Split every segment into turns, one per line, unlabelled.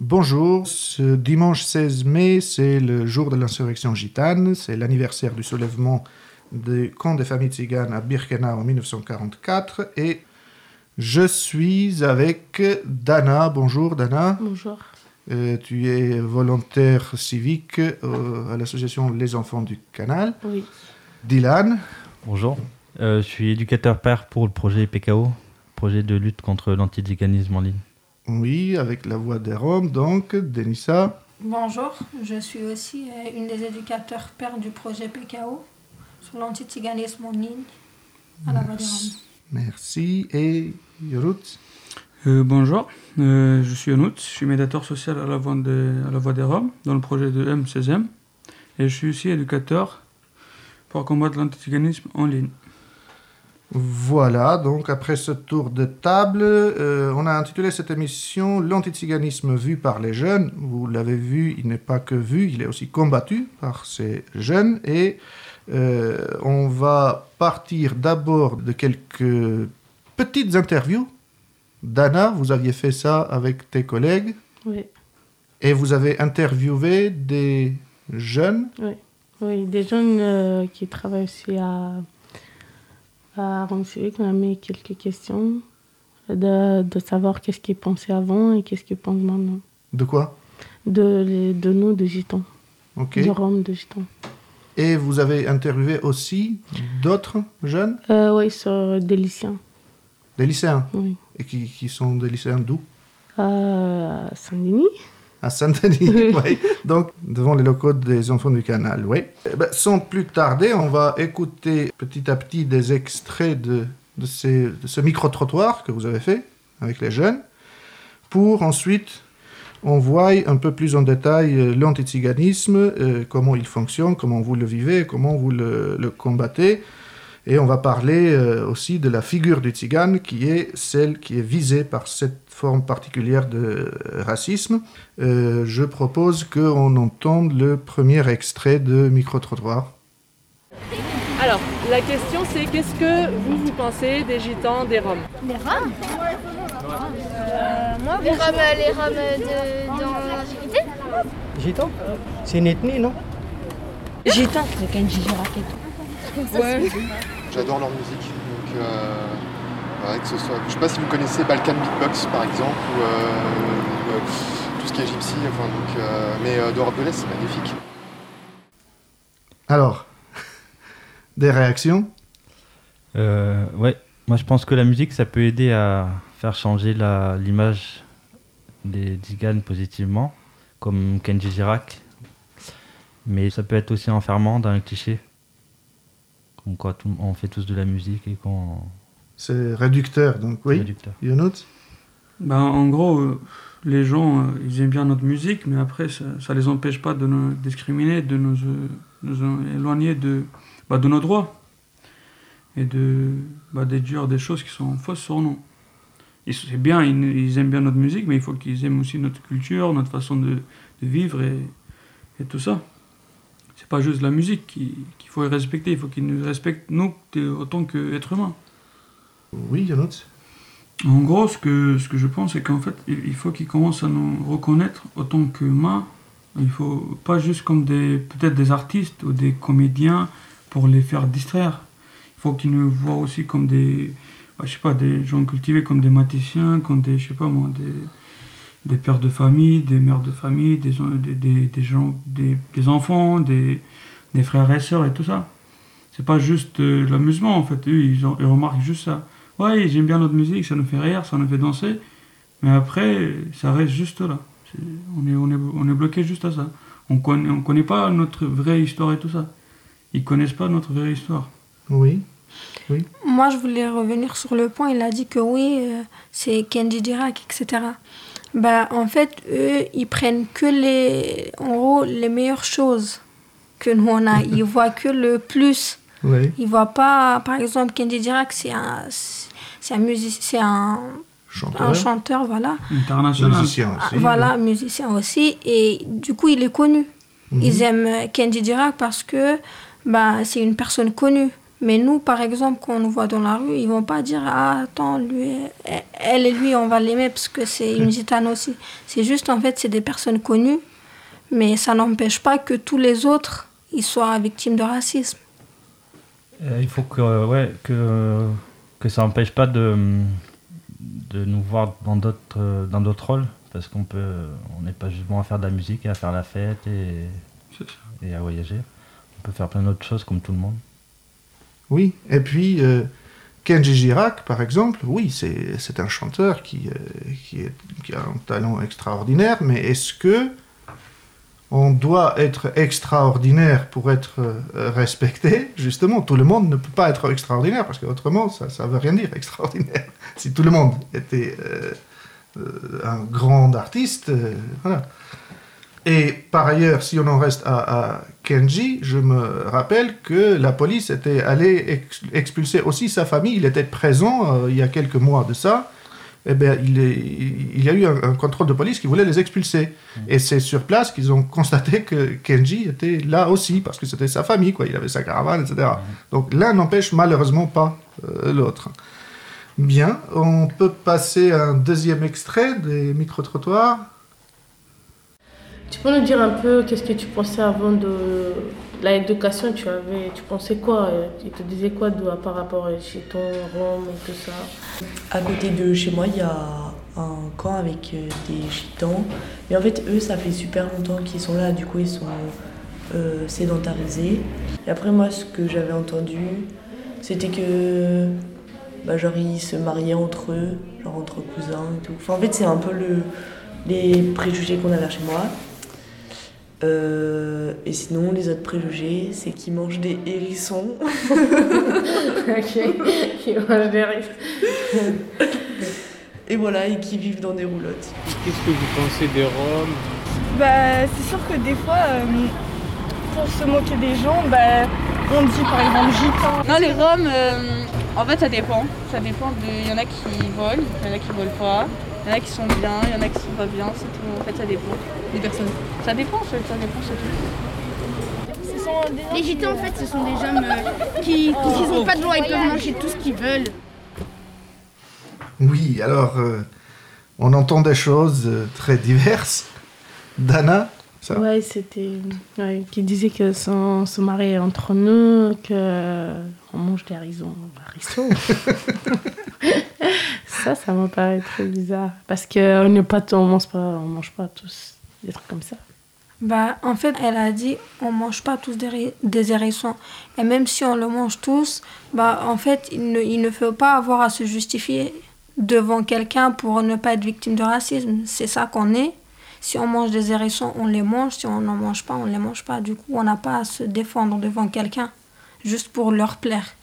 Bonjour, ce dimanche 16 mai, c'est le jour de l'insurrection gitane, c'est l'anniversaire du soulèvement des camps des familles tziganes à Birkenau en 1944 et je suis avec Dana. Bonjour Dana.
Bonjour.
Euh, tu es volontaire civique euh, à l'association Les Enfants du Canal.
Oui.
Dylan.
Bonjour. Euh, je suis éducateur père pour le projet PKO, projet de lutte contre l'antiziganisme en ligne.
Oui, avec la voix des Roms, donc, Denissa.
Bonjour, je suis aussi euh, une des éducateurs pères du projet PKO sur l'antiziganisme en ligne à la voix des Roms.
Merci. Et Yorut
Euh, bonjour, euh, je suis Anout, je suis médiateur social à la, voix de- à la Voix des Roms dans le projet de M16M et je suis aussi éducateur pour combattre l'antiziganisme en ligne.
Voilà, donc après ce tour de table, euh, on a intitulé cette émission L'antiziganisme vu par les jeunes. Vous l'avez vu, il n'est pas que vu, il est aussi combattu par ces jeunes. Et euh, on va partir d'abord de quelques petites interviews. Dana, vous aviez fait ça avec tes collègues
Oui.
et vous avez interviewé des jeunes.
Oui, des jeunes euh, qui travaillent aussi à, à Rome Civique, on a mis quelques questions de, de savoir qu'est-ce qu'ils pensaient avant et qu'est-ce qu'ils pensent maintenant.
De quoi?
De, les- de nous, de Gitans.
Ok.
De Rome, de Gitans.
Et vous avez interviewé aussi d'autres jeunes,
Euh, oui, sur des lycéens.
des lycéens?
Oui.
Et qui, qui sont des lycéens d'où?
À Saint-Denis.
À Saint-Denis,
Oui.
Donc, devant les locaux des enfants du canal, oui. Eh ben, sans plus tarder, on va écouter petit à petit des extraits de, de, ces- de ce micro-trottoir que vous avez fait avec les jeunes, pour ensuite on voit un peu plus en détail euh, l'antiziganisme, euh, comment il fonctionne, comment vous le vivez, comment vous le, le combattez. Et on va parler euh, aussi de la figure du tzigane qui est celle qui est visée par cette forme particulière de euh, racisme. Euh, je propose qu'on entende le premier extrait de Micro-trottoir.
Alors, la question c'est qu'est-ce que vous, vous pensez des gitans, des roms?
Les Roms? Moi, les Roms, les Roms de, dans l'Antiquité
Gitan C'est une ethnie, non?
Gitan, avec un Gigi raquette.
Ouais.
J'adore leur musique. Donc, euh, ouais, que ce soit, je sais pas si vous connaissez Balkan Beatbox par exemple, ou euh, euh, tout ce qui est gypsy, enfin, donc, euh, mais euh, d'Europe de l'Est, c'est magnifique.
Alors, des réactions?
Euh, ouais, moi je pense que la musique ça peut aider à faire changer l'image des Ziganes positivement, comme Kenji Girac. Mais ça peut être aussi enfermant dans un cliché. Comme quoi tout- on fait tous de la musique et qu'on.
C'est réducteur, donc oui.
réducteur.
Yonout
Ben, en gros, euh, les gens, euh, ils aiment bien notre musique, mais après, ça ne les empêche pas de nous discriminer, de nous, euh, nous éloigner de, bah, de nos droits et de bah, déduire des choses qui sont fausses sur nous. C'est bien, ils, ils aiment bien notre musique, mais il faut qu'ils aiment aussi notre culture, notre façon de, de vivre et, et tout ça. C'est pas juste la musique qui- qu'il faut respecter, il faut qu'ils nous respectent, nous, autant qu'êtres humains.
Oui, Yonout
En gros, ce que, ce que je pense, c'est qu'en fait, il faut qu'ils commencent à nous reconnaître autant qu'humains. Il faut pas juste comme des peut-être des artistes ou des comédiens pour les faire distraire. Il faut qu'ils nous voient aussi comme des, bah, je sais pas, des gens cultivés comme des mathématiens, comme des, je sais pas moi, des, des pères de famille, des mères de famille, des, des, des, gens, des, des enfants, des, frères et sœurs et tout ça. C'est pas juste euh, l'amusement en fait. Eux, ils, ils remarquent juste ça. Ouais, j'aime bien notre musique, ça nous fait rire, ça nous fait danser. Mais après, ça reste juste là. On est, on, est, on est bloqué juste à ça. On connaît, on connaît pas notre vraie histoire et tout ça. Ils connaissent pas notre vraie histoire.
Oui.
Moi, je voulais revenir sur le point. Il a dit que oui, euh, c'est Kenji Girac, etc. Bah, en fait, eux, ils prennent que les, en gros, les meilleures choses que nous on a. Ils voient que le plus.
Oui.
Ils voient pas, par exemple, Kenji Girac, c'est un, c'est un musicien, c'est un,
Chanteur.
un chanteur, voilà.
International.
Musicien aussi.
Voilà, musicien aussi. Et du coup, il est connu.
Mhm.
Ils aiment Kenji Girac parce que bah, c'est une personne connue. Mais nous, par exemple, quand on nous voit dans la rue, ils vont pas dire Ah, attends, lui, elle et lui, on va l'aimer parce que c'est une gitane aussi. C'est juste, en fait, c'est des personnes connues, mais ça n'empêche pas que tous les autres, ils soient victimes de racisme.
Euh, il faut que, ouais, que, que ça n'empêche pas de, de nous voir dans d'autres, dans d'autres rôles, parce qu'on peut, on n'est pas juste bon à faire de la musique et à faire la fête et, et à voyager. On peut faire plein d'autres choses comme tout le monde.
Oui, et puis euh, Kenji Girac, par exemple, oui, c'est un chanteur qui, euh, qui, est, qui, a un talent extraordinaire, mais est-ce que on doit être extraordinaire pour être euh, respecté Justement, tout le monde ne peut pas être extraordinaire, parce qu'autrement, ça ne veut rien dire, extraordinaire. si tout le monde était un grand artiste, voilà. Et par ailleurs, si on en reste à, Kenji, je me rappelle que la police était allée expulser aussi sa famille. Il était présent euh, il y a quelques mois de ça. Eh bien, il, il, y a eu un, contrôle de police qui voulait les expulser. Mmh. Et c'est sur place qu'ils ont constaté que Kenji était là aussi, parce que c'était sa famille, quoi. il avait sa caravane, etc. Mmh. Donc l'un n'empêche malheureusement pas euh, l'autre. Bien, on peut passer à un deuxième extrait des micro-trottoirs.
Tu peux nous dire un peu qu'est-ce que tu pensais avant de l'éducation Tu avais, tu pensais quoi Tu te disais quoi de, par rapport chez ton Rome et tout ça?
À côté de chez moi, il y a un camp avec euh, des gitans. Mais en fait, eux, ça fait super longtemps qu'ils sont là. Du coup, ils sont euh, sédentarisés. Et après, moi, ce que j'avais entendu, c'était que bah, genre, ils se mariaient entre eux, genre entre cousins et tout. En fait, c'est un peu le, les préjugés qu'on a là chez moi. Euh, et sinon, les autres préjugés, c'est qu'ils mangent des hérissons.
ok, ils mangent des hérissons.
et voilà, et qui vivent dans des roulottes.
Qu'est-ce que vous pensez des Roms?
Bah, c'est sûr que des fois, euh, pour se moquer des gens, bah, on dit par exemple gitan.
Non, les Roms, euh, en fait, ça dépend. Ça dépend de. Il y en a qui volent, il y en a qui volent pas. Il y en a qui sont bien, il y en a qui sont pas bien, c'est tout. En fait, ça dépend des personnes. Ça dépend, ça, dépend, c'est
tout. Les gitans, en fait, ce sont des hommes euh, qui, qui n'ont pas de loi, ils peuvent manger tout ce qu'ils veulent.
Oui, alors, euh, on entend des choses euh, très diverses. Dana
ça Ouais, c'était. Ouais, qui disait que sans se marier entre nous, qu'on mange des raisons. ça, ça me paraît très bizarre. Parce qu'on n'est pas, on mange pas, on mange pas tous des trucs comme ça.
Bah, en fait, elle a dit on mange pas tous des, hérissons. Et même si on le mange tous, bah, en fait, il ne, il ne faut pas avoir à se justifier devant quelqu'un pour ne pas être victime de racisme. C'est ça qu'on est. Si on mange des hérissons, on les mange. Si on n'en mange pas, on ne les mange pas. Du coup, on n'a pas à se défendre devant quelqu'un juste pour leur plaire.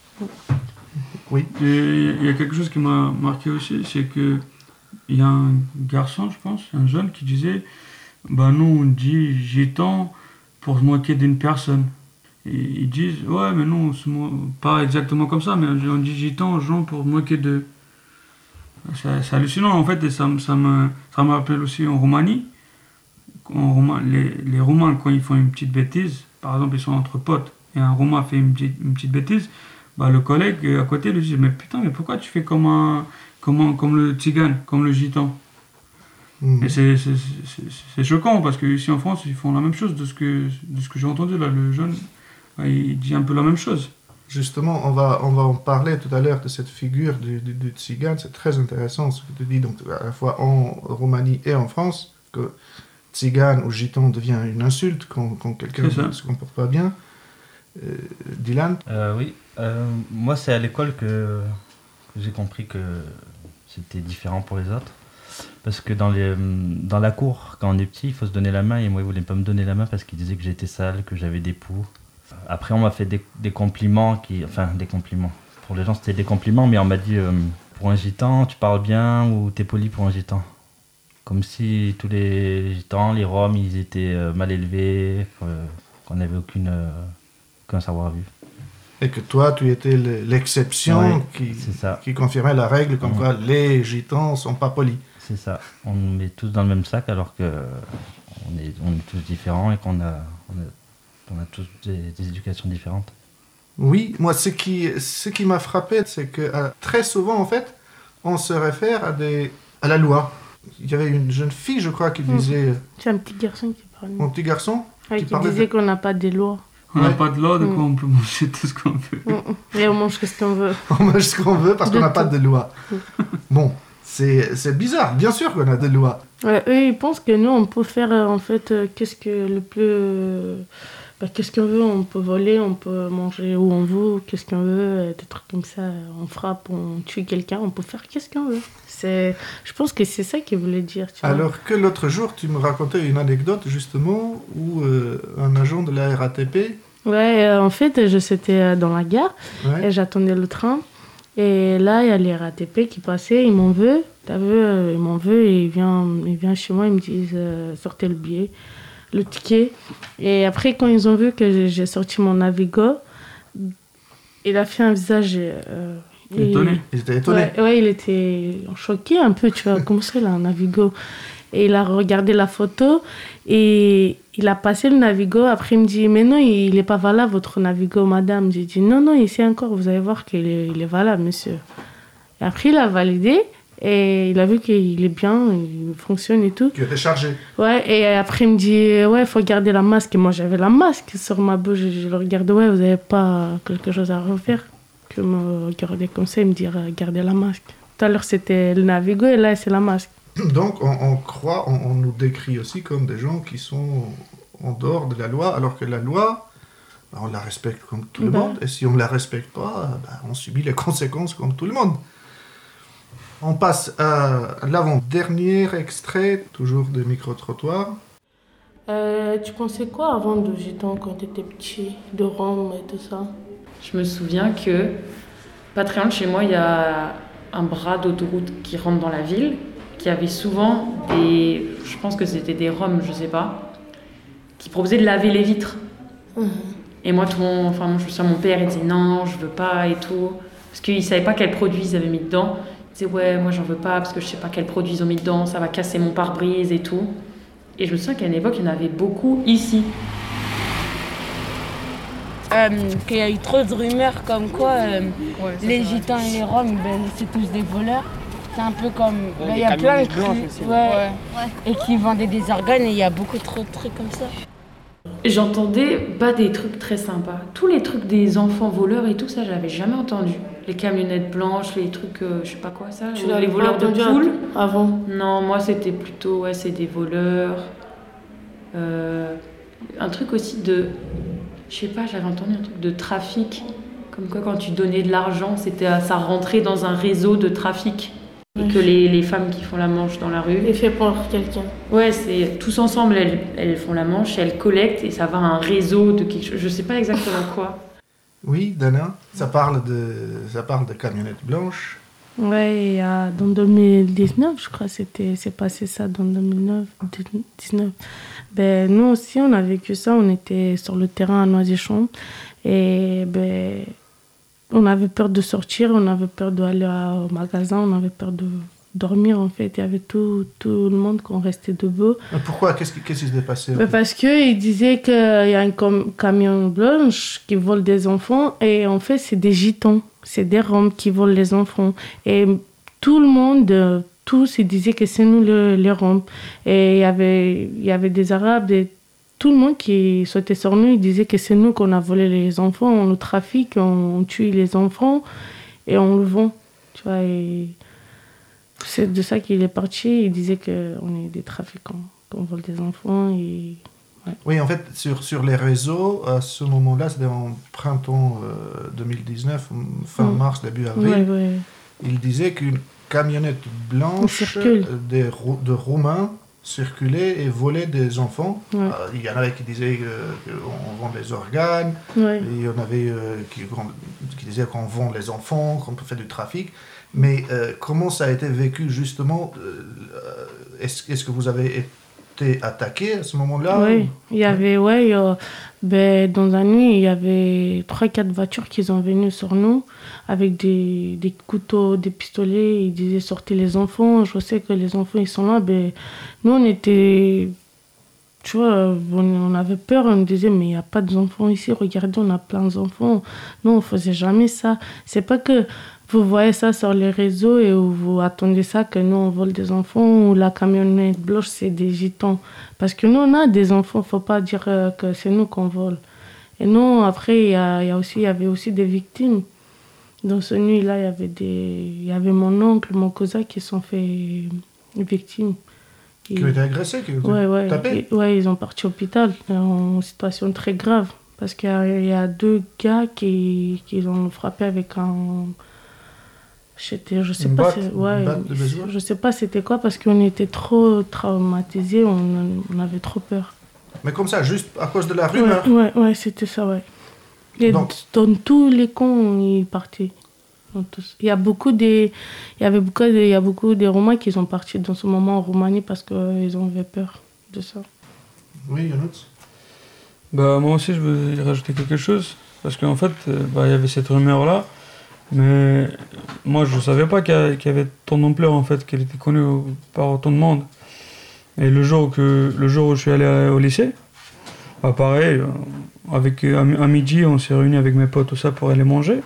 Oui.
il y a quelque chose qui m'a marqué aussi, c'est que il y a un garçon, je pense, un jeune qui disait Bah, nous, on dit gitan pour se moquer d'une personne. Et ils disent Ouais, mais non, pas exactement comme ça, mais on dit gitan aux gens pour se moquer d'eux. C'est hallucinant en fait, et ça, ça me, ça me rappelle aussi en Roumanie. En les, les Roumains, quand ils font une petite bêtise, par exemple, ils sont entre potes, et un Roumain fait une petite, une petite bêtise, bah, le collègue à côté lui dit Mais putain, mais pourquoi tu fais comme, un, comme, comme le tzigane, comme le gitan. Et c'est choquant parce qu'ici en France, ils font la même chose de ce que, de ce que j'ai entendu là. Le jeune, bah, il dit un peu la même chose.
Justement, on va, on va en parler tout à l'heure de cette figure du, du, tzigane. C'est très intéressant ce que tu dis, donc à la fois en Roumanie et en France, que tzigane ou gitan devient une insulte quand, quand quelqu'un ne se comporte pas bien. Euh, Dylan
euh, Oui, euh, moi c'est à l'école que j'ai compris que c'était différent pour les autres. Parce que dans, les, dans la cour, quand on est petit, il faut se donner la main. Et moi, il voulait pas me donner la main parce qu'il disait que j'étais sale, que j'avais des poux. Après, on m'a fait des, compliments. Qui, enfin, des compliments. Pour les gens, c'était des compliments, mais on m'a dit pour un gitan, tu parles bien ou t'es poli pour un gitan? Comme si tous les gitans, les roms, ils étaient mal élevés, qu'on n'avait aucune qu'un savoir-vivre.
Et que toi, tu étais l'exception qui, qui confirmait la règle comme quoi les gitans sont pas polis.
C'est ça. On nous met tous dans le même sac alors que on est, on est tous différents et qu'on a, on a, tous des, éducations différentes.
Oui, moi, ce qui, ce qui m'a frappé, c'est que euh, très souvent, en fait, on se réfère à, des, à la loi. Il y avait une jeune fille, je crois, qui
Mm.
disait...
C'est un petit garçon qui parlait.
Mon petit garçon
Ouais,
qui
qui disait
de-
qu'on n'a pas de loi.
On n'a
Ouais.
pas de loi, quoi
Mm.
on peut manger tout ce qu'on veut.
Mm. Et on mange ce qu'on veut.
On mange ce qu'on veut parce qu'on n'a pas de loi. Bon, c'est bizarre. Bien sûr qu'on a des lois.
Ouais, eux, ils pensent que nous, on peut faire euh, en fait euh, qu'est-ce que le plus. euh, bah, qu'est-ce qu'on veut, on peut voler, on peut manger où on veut, qu'est-ce qu'on veut, des trucs comme ça. On frappe, on tue quelqu'un, on peut faire qu'est-ce qu'on veut. C'est, je pense que c'est ça qu'ils voulaient dire. Tu vois.
Alors que l'autre jour, tu me racontais une anecdote justement où euh, un agent de la RATP.
Ouais, euh, en fait, je c'était euh, dans la gare
Ouais.
et j'attendais le train. Et là, il y a les RATP qui passaient, ils m'en veulent. T'as vu, euh, ils m'en veulent et ils viennent, ils viennent chez moi, ils me disent euh, sortez le billet, le ticket. Et après, quand ils ont vu que j'ai- sorti mon Navigo, il a fait un visage. euh,
Étonné. Il était étonné.
Ouais, ouais, il était choqué un peu, tu vois, comment ça, là, un Navigo? Et il a regardé la photo et il a passé le Navigo. Après, il me dit, mais non, il n'est pas valable, votre Navigo, madame. J'ai dit, non, non, ici encore, vous allez voir qu'il est, il est valable, monsieur. Et après, il a validé et il a vu qu'il est bien, il fonctionne et tout.
Qui était chargé.
Ouais, et après, il me dit, ouais, il faut garder la masque. Et moi, j'avais la masque sur ma bouche. Je, je le regarde, ouais, vous n'avez pas quelque chose à refaire Que me regarder comme ça et me dire, euh, gardez la masque. Tout à l'heure, c'était le Navigo et là, c'est la masque.
Donc on, on croit, on, on nous décrit aussi comme des gens qui sont en dehors de la loi, alors que la loi, bah, on la respecte comme tout le
Bah.
monde. Et si on ne la respecte pas, bah, on subit les conséquences comme tout le monde. On passe à l'avant-dernier extrait, toujours des micro-trottoirs.
Euh, tu pensais quoi avant de Gitan quand tu étais petit, de Rome et tout ça?
Je me souviens que pas très loin de chez moi, il y a un bras d'autoroute qui rentre dans la ville, qui avait souvent des, je pense que c'était des Roms, je sais pas, qui proposaient de laver les vitres. Et moi, tout mon, enfin, moi, je me souviens, mon père il disait non, je veux pas et tout, parce qu'il savait pas quel produit ils avaient mis dedans. Il disait ouais, moi j'en veux pas parce que je sais pas quel produit ils ont mis dedans, ça va casser mon pare-brise et tout. Et je me souviens qu'à une époque, il y en avait beaucoup ici.
Euh, qu'il y a eu trop de rumeurs comme quoi euh, les gitans et les roms, ben, c'est tous des voleurs. C'est un peu comme. Il y a plein de qui- ouais,
Ouais.
Et qui vendaient des organes et il y a beaucoup trop de trucs comme ça.
J'entendais pas des trucs très sympas. Tous les trucs des enfants voleurs et tout ça, j'avais jamais entendu. Les camionnettes blanches, les trucs, euh, je sais pas quoi ça,
Tu
les voleurs de
entendu
poules.
avant
Non, moi c'était plutôt, ouais, c'est des voleurs. Euh, un truc aussi de, je sais pas, j'avais entendu un truc de trafic. Comme quoi, quand tu donnais de l'argent, c'était, à- ça rentrait dans un réseau de trafic. Et
Ouais.
que les, les femmes qui font la manche dans la rue.
Et fait pour quelqu'un.
Ouais, c'est tous ensemble, elles, elles font la manche, elles collectent et ça va à un réseau de quelque chose. Je sais pas exactement quoi.
Oui, Dana, ça parle de, ça parle de camionnettes blanches.
Ouais, et, euh, dans 2019, je crois, c'était, c'est passé ça dans 2009, 19. Ben, nous aussi, on a vécu ça. On était sur le terrain à Noisy-Champs. Et ben, on avait peur de sortir, on avait peur d'aller au magasin, on avait peur de dormir, en fait. Il y avait tout, tout le monde qu'on restait debout.
Mais pourquoi? Qu'est-ce qui qu'est-ce qui s'est passé en fait?
parce qu'il disait qu'il y a un camion blanche qui vole des enfants et en fait c'est des gitans, c'est des roms qui volent les enfants. Et tout le monde, tous, ils disaient que c'est nous le- les roms. Et il y avait, il y avait des arabes, des- tout le monde qui sautait sur nous, ils disaient que c'est nous qu'on a volé les enfants, on le trafique, on, on tue les enfants et on le vend. Tu vois, et c'est de ça qu'il est parti. Il disait qu'on est des trafiquants, qu'on vole des enfants. Et... ouais.
Oui, en fait, sur, sur les réseaux, à ce moment-là, c'était en printemps euh, 2019, fin
Mm.
mars, début avril,
Ouais, ouais.
il disait qu'une camionnette blanche euh, Rou- de Roumains circulait et volait des enfants.
Ouais.
Euh, il y en avait qui disaient euh, qu'on vend des organes,
Ouais.
et il y en avait euh, qui, qui disaient qu'on vend les enfants, qu'on peut faire du trafic. Mais euh, comment ça a été vécu justement Est-ce est-ce que vous avez été attaqué à ce moment-là
Oui, il y avait, ouais, a- ben, dans la nuit, il y avait 3-4 voitures qui sont venues sur nous avec des, des couteaux, des pistolets. Ils disaient sortez les enfants. Je sais que les enfants, ils sont là. Ben, nous, on était tu vois, on, avait peur, on disait, mais il n'y a pas d'enfants ici, regardez, on a plein d'enfants. Non, on ne faisait jamais ça. C'est pas que vous voyez ça sur les réseaux et vous attendez ça que nous, on vole des enfants ou la camionnette blanche, c'est des gitans. Parce que nous, on a des enfants, il ne faut pas dire euh, que c'est nous qu'on vole. Et non, après, il y, a, y, a aussi, il y avait aussi des victimes. Dans ce nuit-là, il y avait des, il y avait mon oncle, mon cousin qui sont fait victimes.
Qui ont été agressés, qui ont
ouais, ouais,
tapés
et- ouais, ils ont parti au hôpital en situation très grave. Parce qu'il y y a deux gars qui, qui ont frappé avec un. J'étais, je sais
Une
pas,
batte-
c'est-
une
ouais,
batte de baseball
je sais pas c'était quoi parce qu'on était trop traumatisés, on, on avait trop peur.
Mais comme ça, juste à cause de la rumeur.
Ouais, ouais, ouais, c'était ça, ouais. Et
Donc-
dans tous les camps, ils partaient. Il y a beaucoup des, il y avait beaucoup de, il y a beaucoup de Romains qui sont partis dans ce moment en Roumanie parce qu'ils ont avait peur de ça.
Oui, Yanouts
Bah, moi aussi, je veux y rajouter quelque chose. Parce qu'en fait, euh, bah, il y avait cette rumeur-là. Mais moi, je ne savais pas qu'il y avait tant d'ampleur, en fait, qu'elle était connue par autant de monde. Et le jour, que, le jour où je suis allé au lycée, bah, pareil, euh, avec, à, mi- à midi, on s'est réunis avec mes potes, tout ça, pour aller manger.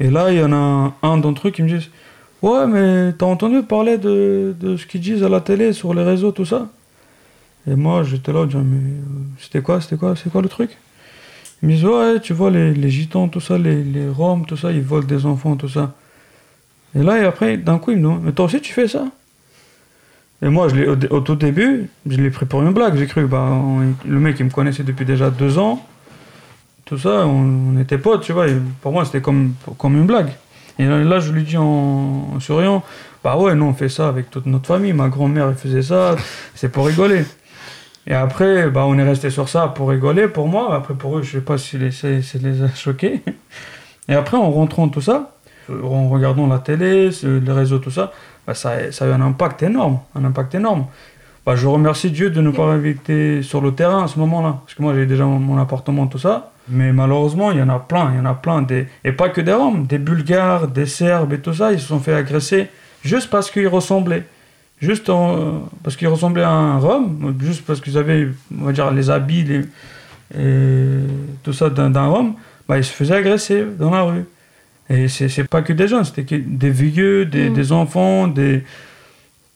Et là, il y en a un d'entre eux qui me dit Ouais, mais t'as entendu parler de, de ce qu'ils disent à la télé, sur les réseaux, tout ça? Et moi, j'étais là, je disais, mais euh, c'était quoi, c'était quoi, c'est quoi le truc? Disent Ouais, tu vois, les, gitans, tout ça, les, roms, tout ça, ils volent des enfants, tout ça. Et là, et après, d'un coup, ils me disent Mais toi aussi, tu fais ça? Et moi, je au, au tout début, je l'ai pris pour une blague. J'ai cru, bah, le mec, il me connaissait depuis déjà deux ans. Tout ça, on, était potes, tu vois. pour moi, c'était comme, comme une blague. Et là, là, je lui dis en, en souriant Bah ouais, nous, on fait ça avec toute notre famille. Ma grand-mère, elle faisait ça. C'est pour rigoler. Et après, bah, on est resté sur ça pour rigoler, pour moi. Après, pour eux, je sais pas si les, ça ça les a choqués. Et après, en rentrant tout ça, en regardant la télé, les réseaux, tout ça, bah, ça, ça a eu un impact énorme. Un impact énorme. Bah, je remercie Dieu de ne pas m'inviter sur le terrain à ce moment-là. Parce que moi, j'ai déjà mon, mon appartement, tout ça. Mais malheureusement, il y en a plein. Il y en a plein. Des... Et pas que des Roms, des Bulgares, des Serbes et tout ça. Ils se sont fait agresser juste parce qu'ils ressemblaient. Juste en- parce qu'ils ressemblaient à un Rome, juste parce qu'ils avaient, on va dire, les habits les- et tout ça d'un Rome, bah, ils se faisaient agresser dans la rue. Et c'est pas que des jeunes, c'était des vieux, des,
Mm.
des enfants, des...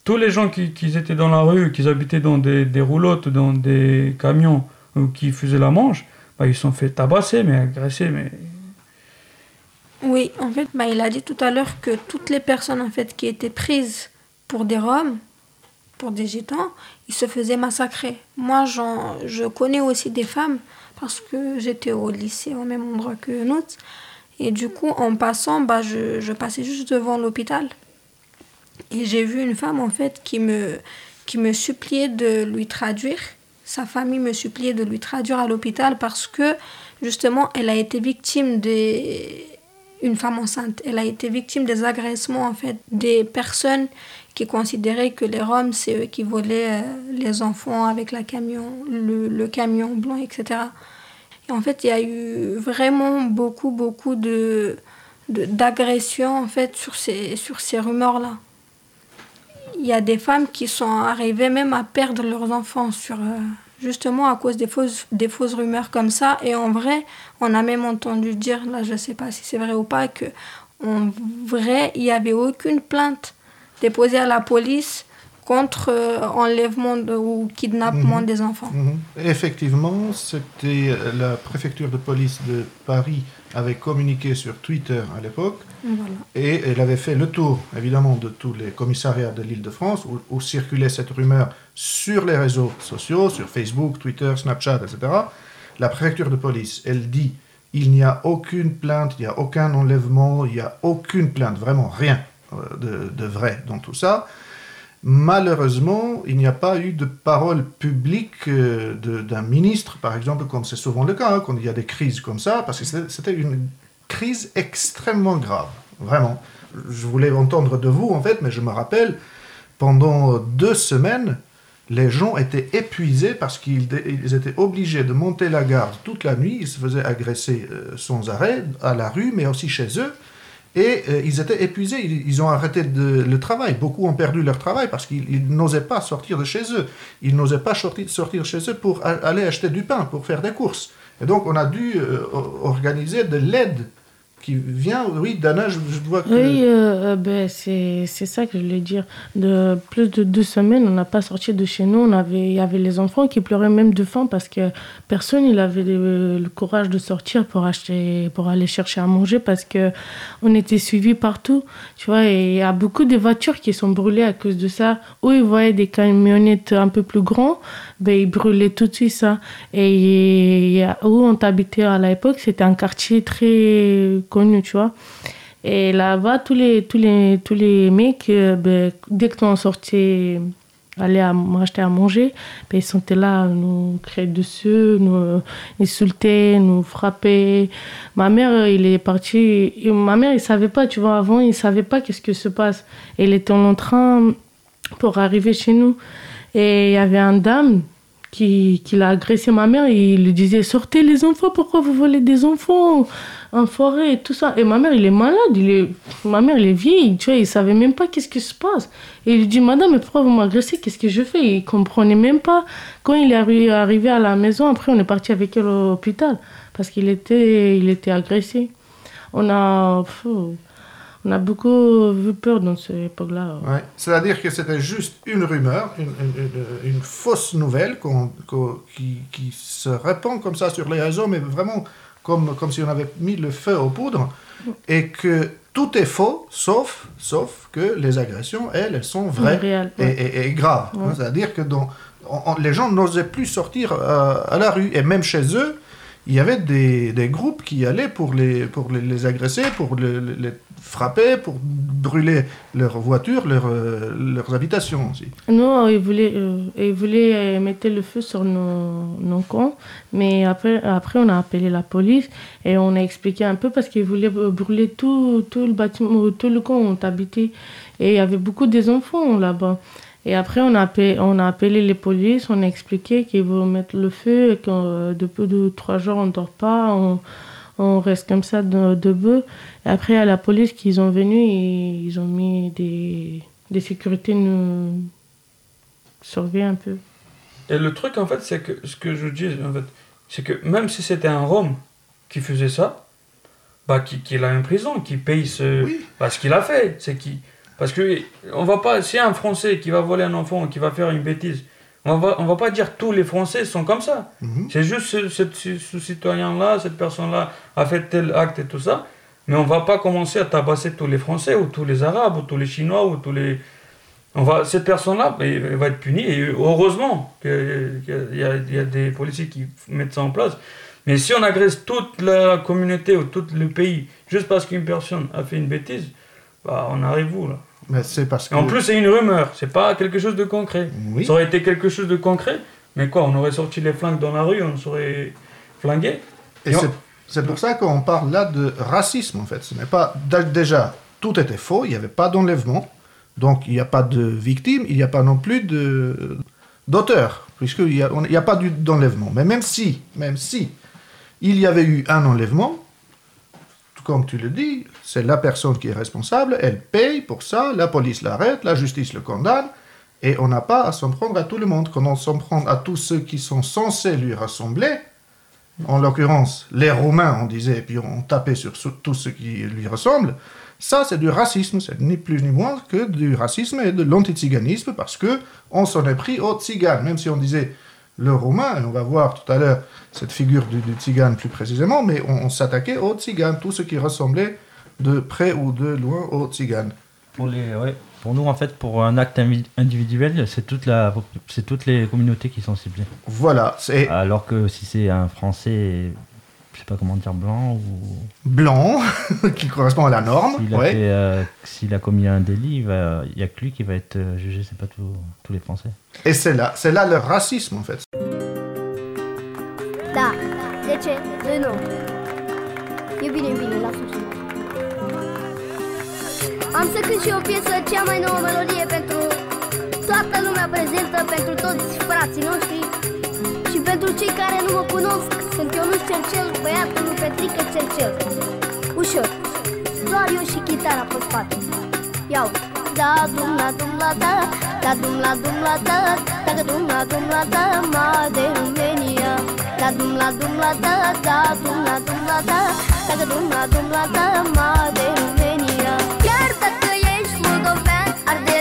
tous les gens qui, qui étaient dans la rue, qui habitaient dans des, des roulottes, dans des camions, ou qui faisaient la manche, bah, ils se sont fait tabasser, mais agresser, mais
Oui, en fait, bah, il a dit tout à l'heure que toutes les personnes en fait qui étaient prises pour des Roms, pour des Gitans, ils se faisaient massacrer. Moi, je connais aussi des femmes parce que j'étais au lycée au même endroit que nous. Et du coup, en passant, bah, je, je passais juste devant l'hôpital. Et j'ai vu une femme en fait qui me, qui me suppliait de lui traduire. Sa famille me suppliait de lui traduire à l'hôpital parce que justement, elle a été victime des une femme enceinte. Elle a été victime des agressements en fait des personnes qui considéraient que les Roms c'est eux qui volaient euh, les enfants avec la camion, le, camion blanc, etc. Et en fait, il y a eu vraiment beaucoup beaucoup de d'agressions en fait sur ces sur ces rumeurs là. Il y a des femmes qui sont arrivées même à perdre leurs enfants sur euh, justement à cause des fausses, des fausses rumeurs comme ça. Et en vrai, on a même entendu dire, là je sais pas si c'est vrai ou pas, que en vrai, il n'y avait aucune plainte déposée à la police contre euh, enlèvement de- ou kidnappement
Mhm.
des enfants.
Mhm. Effectivement, c'était la préfecture de police de Paris avait communiqué sur Twitter à l'époque
Voilà.
et elle avait fait le tour, évidemment, de tous les commissariats de l'île de France où, où circulait cette rumeur sur les réseaux sociaux, sur Facebook, Twitter, Snapchat, etc. La préfecture de police, elle dit il n'y a aucune plainte, il n'y a aucun enlèvement, il n'y a aucune plainte, vraiment rien de, de vrai dans tout ça. Malheureusement, il n'y a pas eu de parole publique euh, d'un ministre, par exemple, comme c'est souvent le cas hein, quand il y a des crises comme ça, parce que c'était- une crise extrêmement grave, vraiment. Je voulais entendre de vous, en fait, mais je me rappelle, pendant deux semaines, les gens étaient épuisés parce qu'ils ils étaient obligés de monter la garde toute la nuit, ils se faisaient agresser euh, sans arrêt à la rue, mais aussi chez eux. Et euh, ils étaient épuisés, ils, ont arrêté de- le travail. Beaucoup ont perdu leur travail parce qu'ils ils n'osaient pas sortir de chez eux. Ils n'osaient pas sortir, sortir chez eux pour aller acheter du pain, pour faire des courses. Et donc on a dû euh, organiser de l'aide qui vient, oui, Dana, je, vois que...
Oui, euh, euh, ben, c'est ça que je voulais dire. De plus de deux semaines, on n'a pas sorti de chez nous. On avait, il y avait les enfants qui pleuraient même de faim parce que personne il avait le, courage de sortir pour acheter, pour aller chercher à manger parce que on était suivis partout. Tu vois, il y a beaucoup de voitures qui sont brûlées à cause de ça. Où ils voyaient des camionnettes un peu plus grands, ben, ils brûlaient tout de suite ça. Et où on habitait à l'époque, c'était un quartier très connu, tu vois. Et là-bas, tous les, tous les, tous les mecs, euh, ben, dès qu'on sortait, aller à, acheter à manger, ben, ils sont là, nous crier dessus, nous insulter, nous frapper. Ma mère, il est parti. ma mère, il savait pas, tu vois, avant, il savait pas qu'est-ce que se passe. Il était en train pour arriver chez nous. Et il y avait un dame qui, qui l'a agressé ma mère et il lui disait sortez les enfants pourquoi vous volez des enfants en forêt et tout ça. Et ma mère il est malade il est ma mère il est vieille tu vois il savait même pas qu'est-ce qui se passe. Et il lui dit madame pourquoi vous m'agressez qu'est-ce que je fais? Il comprenait même pas. Quand il est arri- arrivé à la maison après on est parti avec elle au hôpital parce qu'il était il était agressé. On a on a beaucoup vu peur dans cette époque là
Ouais. C'est-à-dire que c'était juste une rumeur, une, une- une- une fausse nouvelle qui, qui se répand comme ça sur les réseaux, mais vraiment comme, comme si on avait mis le feu aux poudres, et que tout est faux, sauf, sauf que les agressions, elles, elles sont vraies et,
ouais.
et- et graves.
Ouais.
C'est-à-dire que dans- on- on- les gens n'osaient plus sortir euh, à la rue, et même chez eux, il y avait des, des groupes qui allaient pour les, pour les, les agresser, pour le- le- les frapper, pour brûler leurs voitures, leurs, euh, leurs habitations aussi.
Non, ils voulaient, euh, ils voulaient euh, mettre le feu sur nos, nos camps, mais après, après on a appelé la police et on a expliqué un peu parce qu'ils voulaient euh, brûler tout, tout le bâtiment, tout le camp où on habitait. Et il y avait beaucoup des enfants là-bas. Et après, on a, appelé, on a appelé les polices, on a expliqué qu'ils vont mettre le feu et que depuis deux, trois jours, on ne dort pas, on, on reste comme ça de- debout. Et après, à la police qu'ils ont venu, et ils ont mis des, des sécurités nous surveiller un peu.
Et le truc, en fait, c'est que ce que je dis, en fait, c'est que même si c'était un Rome qui faisait ça, bah, qui, qui l'a en prison, qui paye ce, bah, ce qu'il a fait, c'est qui. Parce que on va pas, si un Français qui va voler un enfant, qui va faire une bêtise, on va, on va pas dire tous les Français sont comme ça. C'est juste ce, ce- ce- ce citoyen-là, cette personne-là a fait tel acte et tout ça, mais on va pas commencer à tabasser tous les Français ou tous les Arabes ou tous les Chinois ou tous les. On va, cette personne-là, elle va être punie et heureusement qu'il y, a- il y a des policiers qui mettent ça en place. Mais si on agresse toute la communauté ou tout le pays juste parce qu'une personne a fait une bêtise, bah, on arrive où là?
Mais c'est parce que...
En plus, c'est une rumeur, c'est pas quelque chose de concret.
Oui.
Ça aurait été quelque chose de concret, mais quoi, on aurait sorti les flingues dans la rue, on serait flingué.
Et c'est- c'est pour ça qu'on parle là de racisme, en fait. Ce n'est pas... Déjà, tout était faux, il n'y avait pas d'enlèvement, donc il n'y a pas de victime, il n'y a pas non plus de d'auteur, puisqu'il n'y a, pas d'enlèvement. Mais même si, même si il y avait eu un enlèvement, comme tu le dis, c'est la personne qui est responsable, elle paye pour ça, la police l'arrête, la justice le condamne, et on n'a pas à s'en prendre à tout le monde. Quand on s'en prend à tous ceux qui sont censés lui rassembler, en l'occurrence les Romains, on disait, et puis on tapait sur tous ceux qui lui ressemblent, ça c'est du racisme, c'est ni plus ni moins que du racisme et de l'antiziganisme, parce que on s'en est pris aux tziganes, même si on disait le Romain, et on va voir tout à l'heure cette figure du, du plus précisément, mais on, on s'attaquait aux tziganes, tout ce qui ressemblait de près ou de loin aux tziganes.
Pour, les, ouais, pour nous, en fait, pour un acte individuel, c'est toute la, c'est toutes les communautés qui sont ciblées.
Voilà. c'est-
Alors que si c'est un Français, je sais pas comment dire, blanc ou.
Blanc, qui correspond à la norme.
S'il a,
ouais.
fait, euh, s'il a commis un délit, il va- il y a que lui qui va être euh, jugé, c'est pas tout- tous les Français.
Et c'est là, c'est là le racisme en fait.
Da, Am să cânt și o piesă, cea mai nouă melodie pentru toată lumea prezentă, pentru toți frații noștri și pentru cei care nu mă cunosc, sunt Ionuț Cercel, băiatul lui Petrică Cercel. Ușor. doar eu și chitara pe spate Iau Da, dum la dum la da Da, dum la dum la da Da, dum la dum la da Ma de România Da, dum la dum la da Da, dum la dum la da Da, dum la dum la da Ma de România Chiar dacă ești arde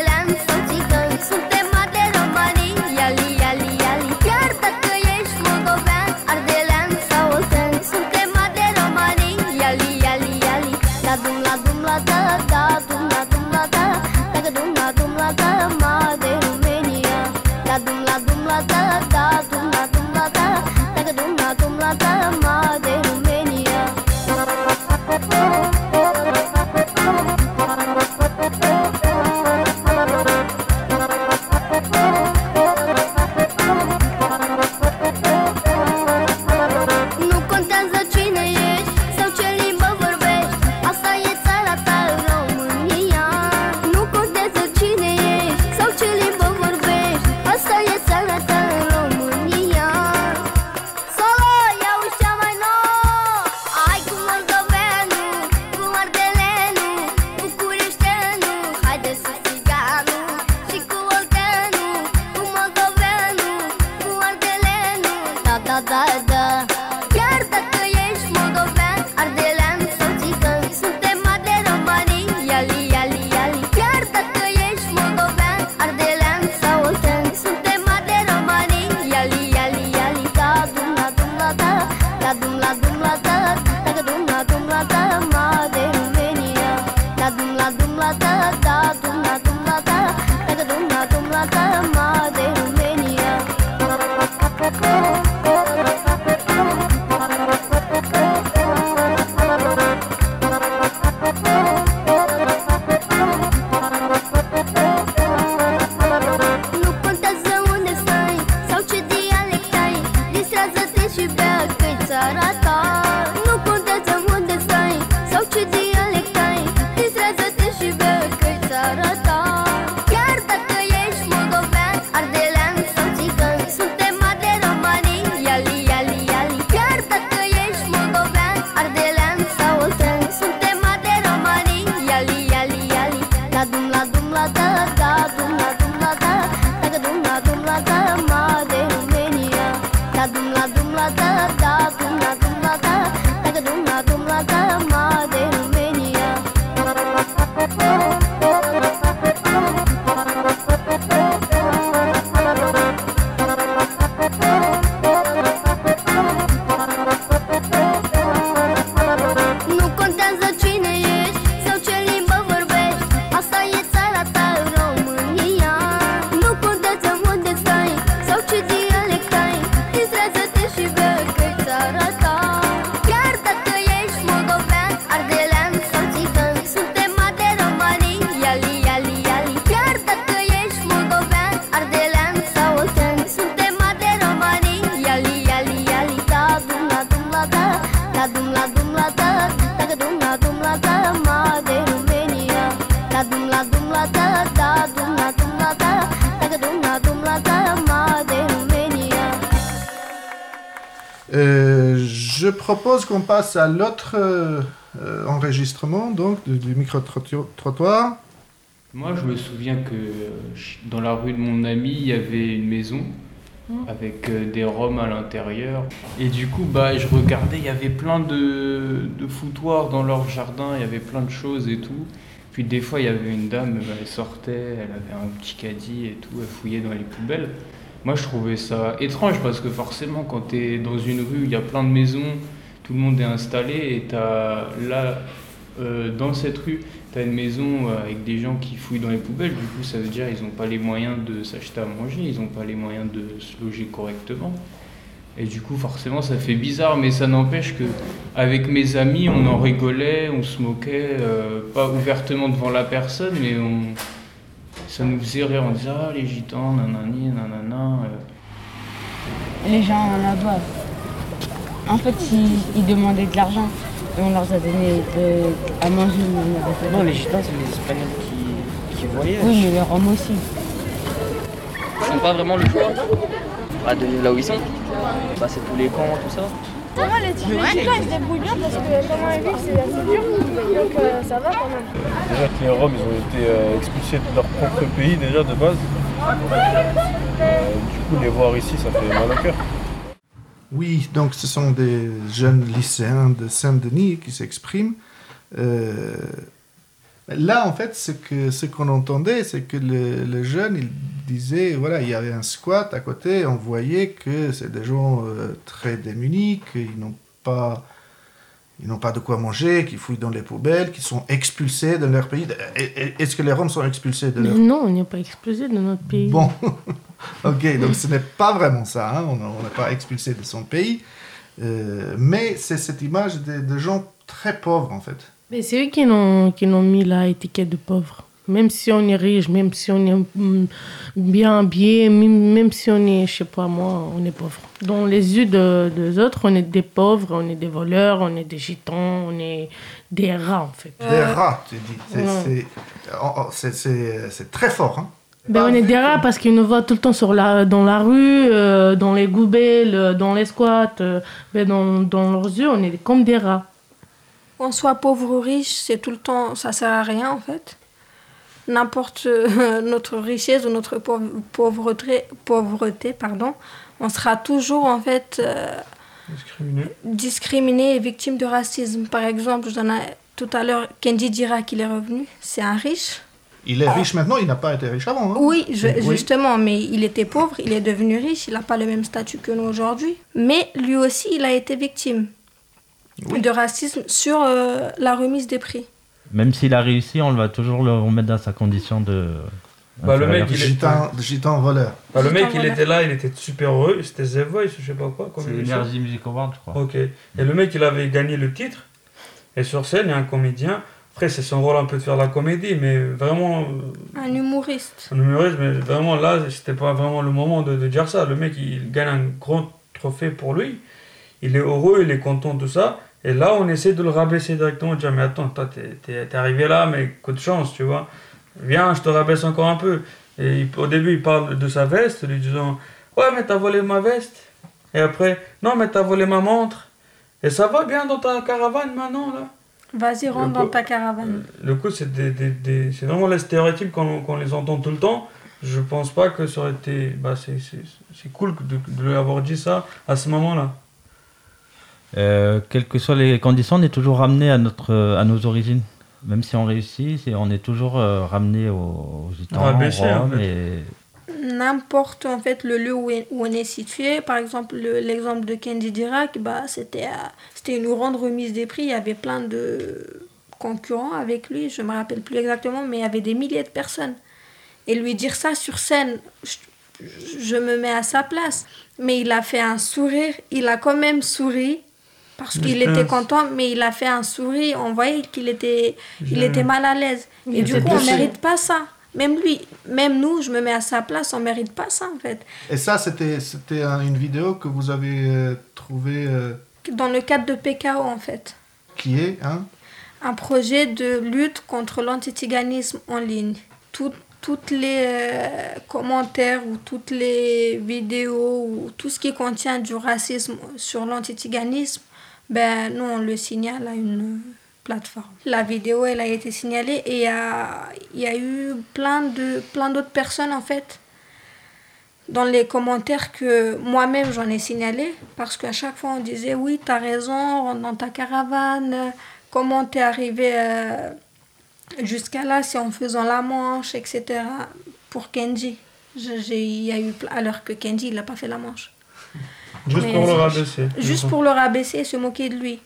Euh, je propose qu'on passe à l'autre euh, euh, enregistrement donc du, du micro-trottoir.
Moi, je me souviens que euh, dans la rue de mon ami, il y avait une maison avec euh, des roms à l'intérieur. Et du coup, bah, je regardais, il y avait plein de, de foutoirs dans leur jardin, il y avait plein de choses et tout. Puis des fois, il y avait une dame, bah, elle sortait, elle avait un petit caddie et tout, elle fouillait dans les poubelles. Moi, je trouvais ça étrange parce que forcément, quand tu es dans une rue, il y a plein de maisons, tout le monde est installé et tu as là, euh, dans cette rue, une maison euh, avec des gens qui fouillent dans les poubelles. Du coup, ça veut dire qu'ils n'ont pas les moyens de s'acheter à manger, ils n'ont pas les moyens de se loger correctement. Et du coup, forcément, ça fait bizarre, mais ça n'empêche que avec mes amis, on en rigolait, on se moquait, euh, pas ouvertement devant la personne, mais on, ça nous faisait rire. On disait ah les gitans, nanani, nanana. euh.
Les gens en doivent. En fait, ils, ils demandaient de l'argent et on leur a donné de- à manger.
Non, les gitans, c'est les Espagnols qui, qui voyagent.
Oui, mais les Roms aussi.
Ils n'ont pas vraiment le choix bah, de là où ils sont. Bah, c'est tous les camps, tout ça.
Moi, les, les Gitans, ils se débrouillent bien parce que on a vu, c'est assez dur. Donc euh, ça va quand même.
Déjà que les Roms, ils ont été euh, expulsés de leur propre pays déjà de base. Euh, du coup, les voir ici, ça fait mal au cœur.
Oui, donc ce sont des jeunes lycéens de Saint-Denis qui s'expriment. Euh, là, en fait, ce que ce qu'on entendait, c'est que le, le jeune, il disait, voilà, il y avait un squat à côté, on voyait que c'est des gens euh, très démunis, qu'ils n'ont pas, ils n'ont pas de quoi manger, qui fouillent dans les poubelles, qui sont expulsés de leur pays. Est-ce que les Roms sont expulsés de leur
non, on n'est pas expulsé de notre pays.
Bon, ok, donc ce n'est pas vraiment ça, hein, on n'est pas expulsé de son pays, euh, mais c'est cette image de, de gens très pauvres en fait.
Mais c'est eux qui n'ont mis la étiquette de pauvre. Même si on est riche, même si on est mm, bien habillé, même même si on est, je sais pas moi, on est pauvre. Dans les yeux de- des autres, on est des pauvres, on est des voleurs, on est des gitans, on est des rats en fait.
Des rats, tu dis. C'est- oh, oh, très fort. Hein.
Ben, on est des rats parce qu'ils nous voient tout le temps sur la, dans la rue, euh, dans les goubelles, euh, dans les squats. euh, ben, dans, dans leurs yeux, on est comme des rats.
Qu'on soit pauvre ou riche, c'est tout le temps, ça sert à rien en fait. N'importe euh, notre richesse ou notre pauv- pauvreté, pauvreté, pardon, on sera toujours en fait euh,
Discriminé.
discriminé et victime de racisme. Par exemple, tout à l'heure, Kendi Dira qu'il est revenu, c'est un riche.
Il est riche maintenant, il n'a pas été riche avant. hein.
Oui, je-
Oui.
justement, mais il était pauvre, il est devenu riche, il n'a pas le même statut que nous aujourd'hui. Mais lui aussi, il a été victime de racisme sur euh, la remise des prix.
Même s'il a réussi, on va toujours le remettre dans sa condition de.
Bah, le mec, il est-
Gitan, gitan voleur.
Bah, le mec, il était là, il était super heureux. C'était The Voice, je sais pas quoi. comme
C'est. Energy Music Award, je crois.
Ok. Et le mec, il avait gagné le titre. Et sur scène, il y a un comédien. Après, c'est son rôle un peu de faire la comédie, mais vraiment, euh,
Un humoriste.
un humoriste, mais vraiment là, c'était pas vraiment le moment de, de dire ça. Le mec, il gagne un grand trophée pour lui. Il est heureux, il est content de ça. Et là, on essaie de le rabaisser directement, de dire Mais attends, toi, t'es, arrivé là, mais coup de chance, tu vois. Viens, je te rabaisse encore un peu. Et il- au début, il parle de sa veste, lui disant Ouais, mais t'as volé ma veste. Et après Non, mais t'as volé ma montre. Et ça va bien dans ta caravane maintenant, là?
Vas-y, rentre dans ta caravane.
le coup, c'est des, des- des- c'est vraiment les stéréotypes qu'on les entend tout le temps. Je pense pas que ça aurait été. Bah, c'est cool de, de lui avoir dit ça à ce moment-là.
Euh, quelles que soient les conditions, on est toujours ramené à, notre, à nos origines. Même si on réussit, c'est- on est toujours euh, ramené aux,
Rabaissé,
aux
en fait.
et-
N'importe en fait le lieu où, est- où on est situé, par exemple le- l'exemple de Kendi Dirac, bah, c'était une grande remise des prix, il y avait plein de concurrents avec lui, je me rappelle plus exactement, mais il y avait des milliers de personnes. Et lui dire ça sur scène, je, je me mets à sa place. Mais il a fait un sourire, il a quand même souri parce qu'il était content, mais il a fait un sourire, on voyait qu'il était, il était mal à l'aise. Et du coup, on
touché.
mérite pas ça. Même lui, même nous, je me mets à sa place, on mérite pas ça en fait.
Et ça, c'était c'était un- une vidéo que vous avez euh, trouvée euh,
Dans le cadre de PKO en fait.
qui est, hein?
Un projet de lutte contre l'antitiganisme en ligne. Tout- toutes les euh, commentaires ou toutes les vidéos ou tout ce qui contient du racisme sur l'antitiganisme, ben, nous, on le signale à une plateforme. La vidéo, elle a été signalée et il y a, y a eu plein de plein d'autres personnes, en fait, dans les commentaires que moi-même j'en ai signalé parce qu'à chaque fois on disait oui t'as raison rentre dans ta caravane euh, comment t'es arrivé euh, jusqu'à là c'est en faisant la manche etc pour Kenji il y a eu alors que Kenji il n'a pas fait la manche
Juste pour le rabaisser.
juste pour le rabaisser et se moquer de lui.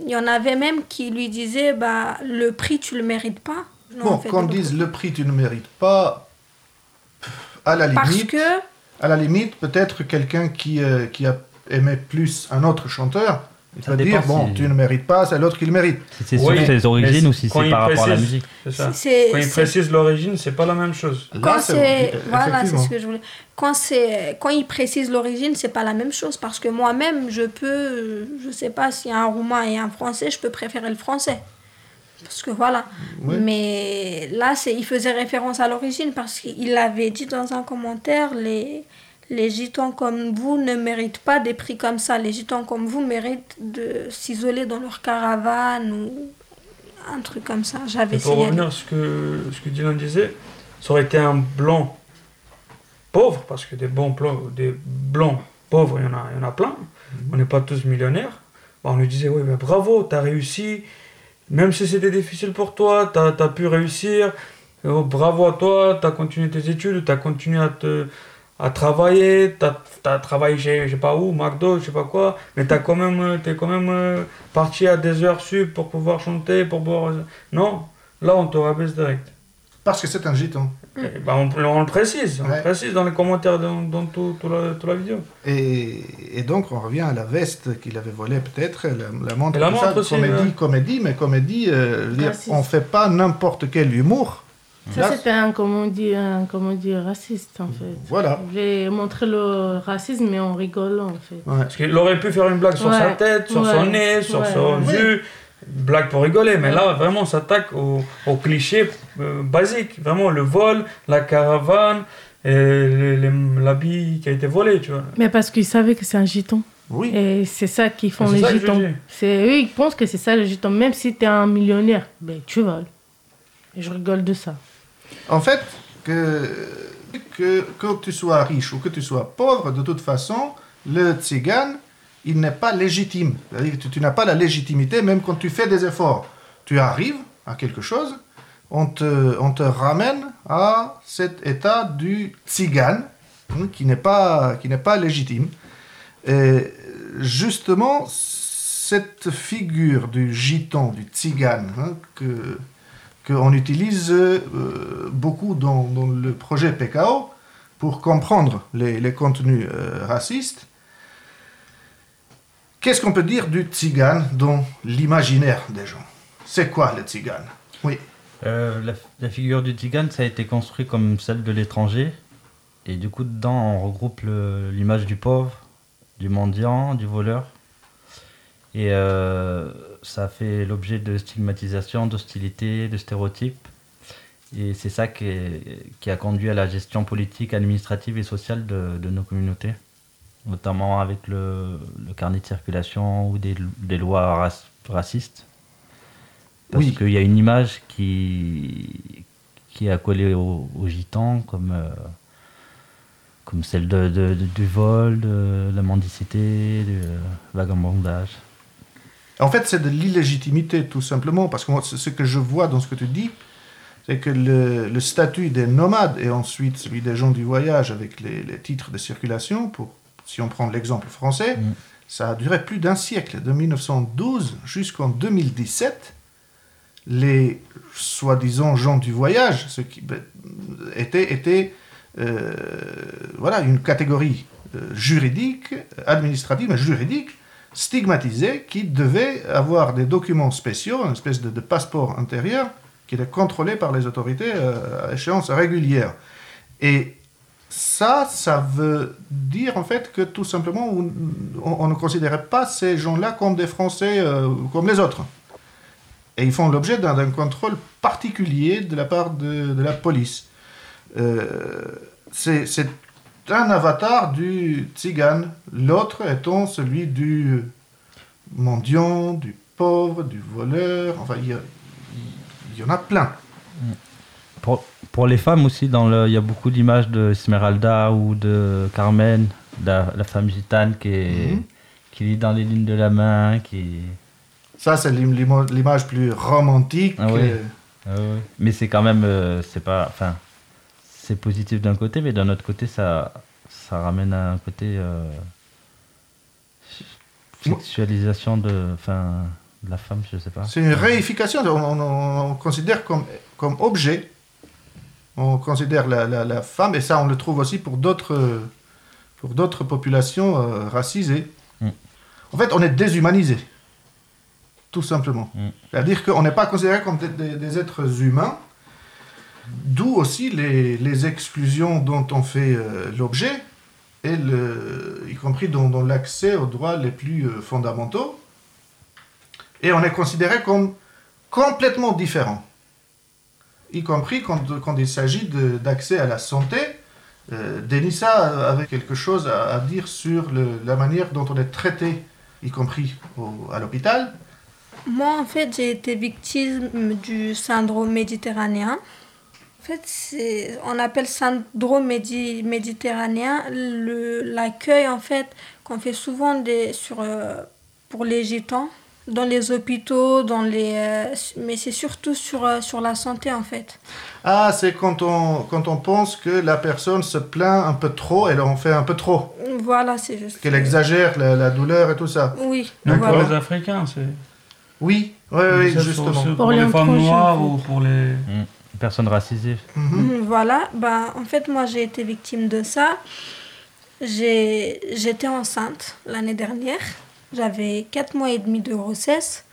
Il y en avait même qui lui disaient bah le prix tu le mérites pas. Non,
Bon,
en fait,
qu'on dise le prix, tu ne mérites pas, à la
Parce
limite,
que-
à la limite, peut-être quelqu'un qui, euh, qui a aimé plus un autre chanteur, il
Ça
peut
dépend
dire, bon,
si-
tu ne mérites pas, c'est l'autre qui le mérite.
Si c'est sur
Oui,
ses origines ou si c'est par rapport à la musique.
C'est ça. Quand il précise l'origine, c'est pas la même chose.
Quand c'est voilà, c'est ce que je voulais. Quand c'est quand il précise l'origine, c'est pas la même chose parce que moi-même, je peux, je sais pas s'il y a un roumain et un français, je peux préférer le français. Parce que voilà. Mais là, c'est il faisait référence à l'origine parce qu'il avait dit dans un commentaire les les gitans comme vous ne méritent pas des prix comme ça. Les gitans comme vous méritent de s'isoler dans leur caravane ou un truc comme ça. J'avais
pour
signalé.
revenir à ce que, ce que Dylan disait, ça aurait été un blanc pauvre, parce que des bons blancs, des blancs pauvres, il y en a, il y en a plein. On n'est pas tous millionnaires. Bah, on lui disait, oui, mais bravo, tu as réussi. Même si c'était difficile pour toi, tu as, pu réussir. Oh, bravo à toi, tu as continué tes études, tu as continué à, te, à travailler, tu as, travaillé chez, je sais pas où, McDo, je sais pas quoi, mais tu quand même, euh, es quand même euh, parti à des heures sup pour pouvoir chanter, pour boire. Non, là on te rabaisse direct.
Parce que c'est un gitan.
Ben, on, on le précise, on le précise dans les commentaires dans, dans tout, tout la, toute la vidéo.
Et, et donc on revient à la veste qu'il avait volée peut-être, la, la montre,
la
tout ça,
montre aussi,
comédie,
ouais.
comédie, mais comédie, euh,
Raciste.
on fait pas n'importe quel humour.
Ça, c'était un, comment on dit, un, comment on dit, raciste, en fait.
Voilà.
Je vais montrer le racisme, mais en rigolant, en fait.
Parce qu'il aurait pu faire une blague sur
Ouais.
sa tête, sur son
Ouais.
nez, sur
Ouais.
son
Ouais.
une blague pour rigoler, mais là vraiment on s'attaque au, au cliché euh, basique, vraiment le vol, la caravane, l'habit qui a été volé, tu vois.
Mais parce qu'ils savaient que c'est un giton.
Oui.
Et c'est ça qu'ils font
C'est
les
dis.
C'est eux, ils pensent que c'est ça le giton. Même si tu es un millionnaire, ben, tu voles. Et je rigole de ça.
En fait, que, que, que tu sois riche ou que tu sois pauvre, de toute façon, le tzigane, il n'est pas légitime. Tu, tu n'as pas la légitimité, même quand tu fais des efforts. Tu arrives à quelque chose, on te, on te ramène à cet état du tzigane, hein, qui n'est pas, qui n'est pas légitime. Et justement, cette figure du gitan, du tzigane, hein, que, qu'on utilise euh, beaucoup dans, le projet PKO pour comprendre les, contenus euh, racistes. Qu'est-ce qu'on peut dire du tzigane dans l'imaginaire des gens? C'est quoi le tzigane? Oui.
Euh, la, figure du tzigane, ça a été construit comme celle de l'étranger. Et du coup, dedans, on regroupe l'image du pauvre, du mendiant, du voleur. Et ça fait l'objet de stigmatisation, d'hostilité, de stéréotypes. Et c'est ça qui, est- qui a conduit à la gestion politique, administrative et sociale de, de nos communautés. Notamment avec le, le carnet de circulation ou des, des lois rac- racistes. Parce
Oui.
qu'il y a une image qui, qui est accolée aux, aux gitans, comme, euh, comme celle de, de- de- du vol, de la mendicité, du euh, vagabondage.
En fait, c'est de l'illégitimité, tout simplement, parce que moi, ce ce que je vois dans ce que tu dis, c'est que le, le statut des nomades et ensuite celui des gens du voyage avec les, les titres de circulation, pour, si on prend l'exemple français, ça a duré plus d'un siècle, de 1912 jusqu'en 2017. Les soi-disant gens du voyage, ceux qui ben, étaient, étaient euh, voilà, une catégorie euh, juridique, administrative, mais juridique, stigmatisée, qui devait avoir des documents spéciaux, une espèce de, passeport intérieur, qui était contrôlé par les autorités euh, à échéance régulière. Et ça, ça veut dire en fait que tout simplement, on, ne considérait pas ces gens-là comme des Français euh, comme les autres. Et ils font l'objet d'un contrôle particulier de la part de, la police. Euh, c'est un avatar du tzigane, l'autre étant celui du mendiant, du pauvre, du voleur, enfin il y, en a plein.
Pour, pour les femmes aussi, il y a beaucoup d'images de Esmeralda ou de Carmen, la, la femme gitane qui, est,
Mhm.
qui lit dans les lignes de la main, qui...
Ça, c'est l'image plus romantique.
Ah oui.
euh,
Ah oui. Mais c'est quand même, euh, c'est pas, enfin, c'est positif d'un côté, mais d'un autre côté, ça, ça ramène à un côté euh, sexualisation de, enfin, de la femme, je sais pas.
C'est une réification. On, on- on considère comme, comme objet. On considère la, la- la femme, et ça, on le trouve aussi pour d'autres pour d'autres populations euh, racisées.
Mm.
En fait, on est déshumanisé. Tout simplement.
Mm.
C'est-à-dire qu'on n'est pas considéré comme des, des- des êtres humains. D'où aussi les, les exclusions dont on fait euh, l'objet, et le, y compris dans, dans l'accès aux droits les plus euh, fondamentaux. Et on est considéré comme complètement différent. Y compris quand, quand il s'agit d'accès à la santé, Euh, Denissa avait quelque chose à, à dire sur le- la manière dont on est traité, y compris au- à l'hôpital?
Moi, en fait, j'ai été victime du syndrome méditerranéen. En fait, c'est- on appelle syndrome médi- méditerranéen le- l'accueil, en fait, qu'on fait souvent des, sur, euh, pour les gitans, dans les hôpitaux, dans les, euh, mais c'est surtout sur, euh, sur la santé, en fait.
Ah, c'est quand on, quand on pense que la personne se plaint un peu trop, elle en fait un peu trop,
Voilà, c'est juste.
qu'elle exagère la, la douleur et tout ça.
Oui,
pour les Africains, c'est.
Oui, oui, oui, justement.
Pour,
Pour
les femmes noires ou pour les.
Mm. Personnes racisées.
Mhm, Voilà, ben, en fait, moi j'ai été victime de ça. J'ai- J'étais enceinte l'année dernière. J'avais 4 mois et demi de grossesse.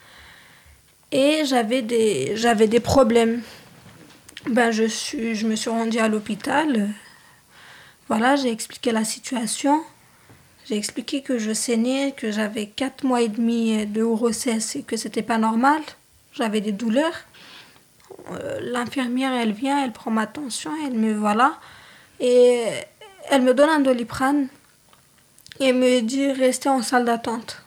Et j'avais des, j'avais des problèmes. Ben, je, suis, je me suis rendue à l'hôpital. Voilà, j'ai expliqué la situation. J'ai expliqué que je saignais, que j'avais 4 mois et demi de grossesse et que c'était pas normal. J'avais des douleurs. Euh, l'infirmière, elle vient, elle prend ma tension, elle me voilà. Et elle me donne un doliprane et me dit restez en salle d'attente.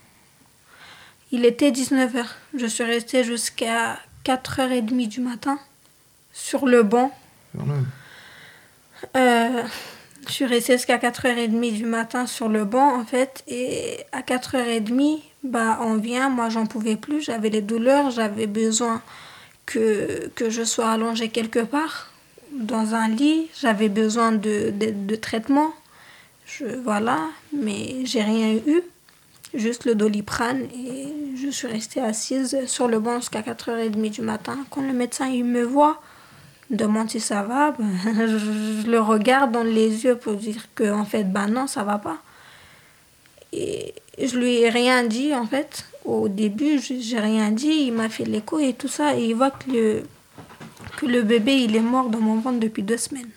Il était 19h. Je suis restée jusqu'à 4h30 du matin sur le banc. Euh, je suis restée jusqu'à 4h30 du matin sur le banc, en fait. Et à 4h30, bah, on vient. Moi, j'en pouvais plus. J'avais les douleurs. J'avais besoin que, que je sois allongée quelque part, dans un lit. J'avais besoin de, de, de traitement. Je, voilà. Mais j'ai rien eu. Juste le doliprane. Et je suis restée assise sur le banc jusqu'à 4h30 du matin. Quand le médecin, il me voit demande si ça va, ben, je, le regarde dans les yeux pour dire que en fait ben non ça va pas. Et je lui ai rien dit en fait. Au début j'ai rien dit, il m'a fait l'écho et tout ça et il voit que le que bébé il est mort dans mon ventre depuis deux semaines.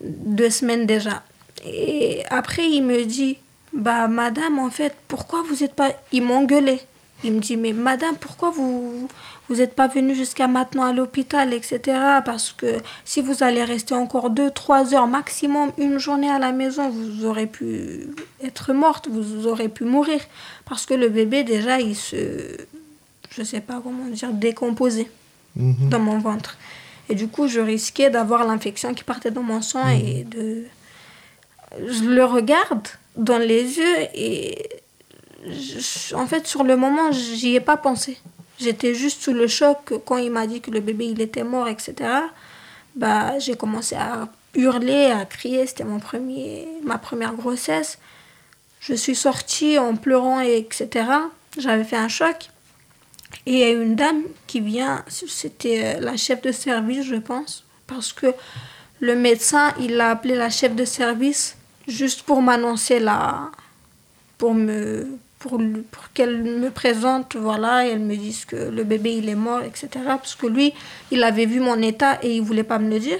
Deux semaines déjà. Et après il me dit bah madame en fait pourquoi vous êtes pas il m'engueulait. Il me dit mais madame pourquoi vous vous n'êtes pas venue jusqu'à maintenant à l'hôpital, etc. Parce que si vous allez rester encore 2-3 heures maximum, une journée à la maison, vous aurez pu être morte, vous aurez pu mourir. Parce que le bébé, déjà, il se, je sais pas comment dire, décomposé
Mhm.
dans mon ventre. Et du coup, je risquais d'avoir l'infection qui partait dans mon sang et de... Je le regarde dans les yeux et en fait, sur le moment, j'y ai pas pensé. J'étais juste sous le choc quand il m'a dit que le bébé il était mort, etc. Bah, j'ai commencé à hurler, à crier. C'était mon premier, ma première grossesse. Je suis sortie en pleurant, et etc. J'avais fait un choc. Et il y a une dame qui vient, c'était euh, la chef de service, je pense, parce que le médecin, il a appelé la chef de service juste pour m'annoncer la. pour me. Pour, pour qu'elle me présente, voilà, et elle me dise que le bébé il est mort, etc. Parce que lui, il avait vu mon état et il voulait pas me le dire.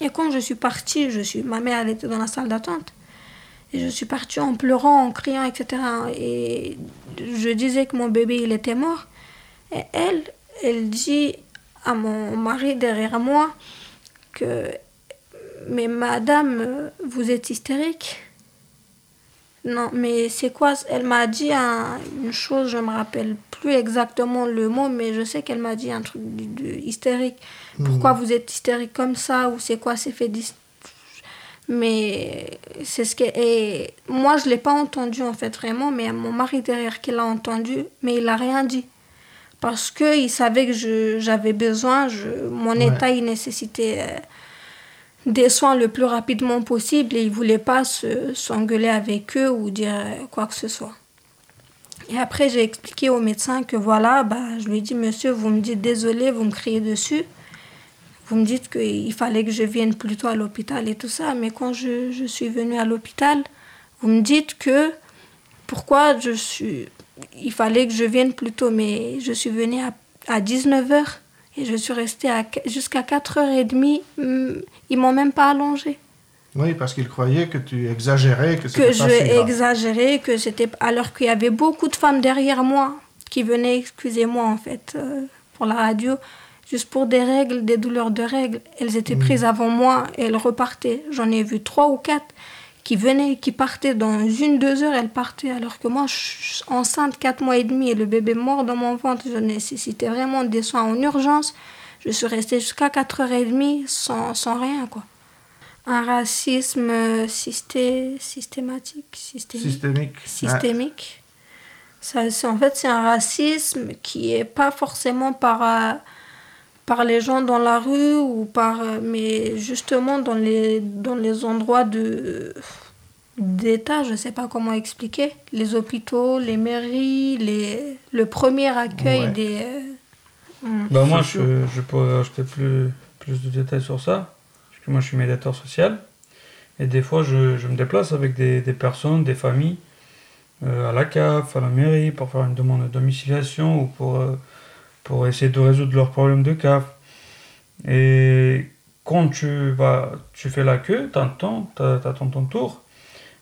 Et quand je suis partie, je suis, ma mère elle était dans la salle d'attente. Et je suis partie en pleurant, en criant, etc. Et je disais que mon bébé, il était mort. Et elle, elle dit à mon mari derrière moi que, mais madame, vous êtes hystérique. Non, mais c'est quoi? Elle m'a dit un- une chose, je me rappelle plus exactement le mot, mais je sais qu'elle m'a dit un truc de, de hystérique. Pourquoi vous êtes hystérique comme ça? Ou c'est quoi? C'est fait d'hys- Mais c'est ce que. Et moi, je l'ai pas entendu en fait vraiment, mais mon mari derrière qui l'a entendu, mais il a rien dit. Parce qu'il savait que j'avais besoin, je, mon
Ouais.
état, il nécessitait des soins le plus rapidement possible et il voulait pas se- s'engueuler avec eux ou dire euh, quoi que ce soit. Et après, j'ai expliqué au médecin que voilà, bah, je lui ai dit, monsieur, vous me dites désolé, vous me criez dessus. Vous me dites qu'il fallait que je vienne plutôt à l'hôpital et tout ça. Mais quand je, je suis venue à l'hôpital, vous me dites que pourquoi je suis. Il fallait que je vienne plus tôt, mais je suis venue à, à 19h et je suis restée jusqu'à 4h30. Hum, Ils m'ont même pas allongée.
Oui, parce qu'il croyait que tu exagérais, que
Que
c'était
je
pas si grave.
exagérais, que c'était. Alors qu'il y avait beaucoup de femmes derrière moi qui venaient, excusez-moi en fait, euh, pour la radio, juste pour des règles, des douleurs de règles. Elles étaient
Mhm.
prises avant moi et elles repartaient. J'en ai vu trois ou quatre qui venaient, qui partaient dans une, deux heures, elles partaient. Alors que moi, je suis enceinte quatre mois et demi et le bébé mort dans mon ventre, je nécessitais vraiment des soins en urgence. Je suis restée jusqu'à 4h30 sans, sans rien, quoi. Un racisme euh, systé- systématique, systémique.
Systémique.
Systémique. Ça, c'est- en fait, c'est un racisme qui est pas forcément par, euh, par les gens dans la rue, ou par, euh, mais justement dans les, dans les endroits de d'État, je sais pas comment expliquer. Les hôpitaux, les mairies, les, le premier accueil
Ouais.
des... euh, hum.
Bah moi, je, je peux ajouter plus, plus de détails sur ça. Parce que moi, je suis médiateur social. Et des fois, je, je me déplace avec des, des personnes, des familles, euh, à la CAF, à la mairie, pour faire une demande de domiciliation ou pour, euh, pour essayer de résoudre leurs problèmes de CAF. Et quand tu, vas, tu fais la queue, t'a- t'attends ton tour,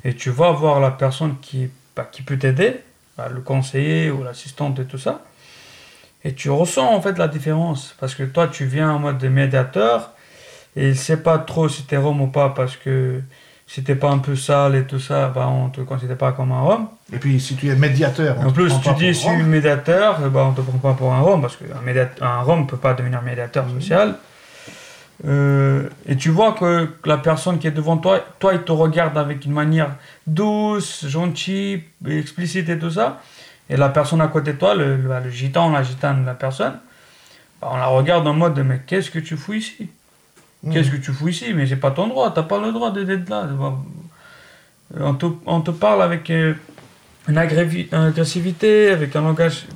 et tu vas voir la personne qui, bah, peut t'aider, bah, le conseiller ou l'assistante et tout ça. Et tu ressens en fait la différence. Parce que toi, tu viens en mode de médiateur et il sait pas trop si t'es rome ou pas parce que si t'es pas un peu sale et tout ça, bah, on te considère pas comme un rome.
Et puis, si tu es médiateur, on
En
te
plus,
prend
tu dis suis
rome.
médiateur, ben, on te prend pas pour un rome parce qu'un un rome peut pas devenir médiateur social. Euh, et tu vois que la personne qui est devant toi, toi, il te regarde avec une manière douce, gentille, explicite et tout ça. Et la personne à côté de toi, le, le, le gitan, la gitane de la personne, bah, on la regarde en mode mais qu'est-ce que tu fous ici? Qu'est-ce que tu fous ici? Mais c'est pas ton droit, t'as pas le droit de- d'être là. On te, on te parle avec euh, une, agressivité, avec un langage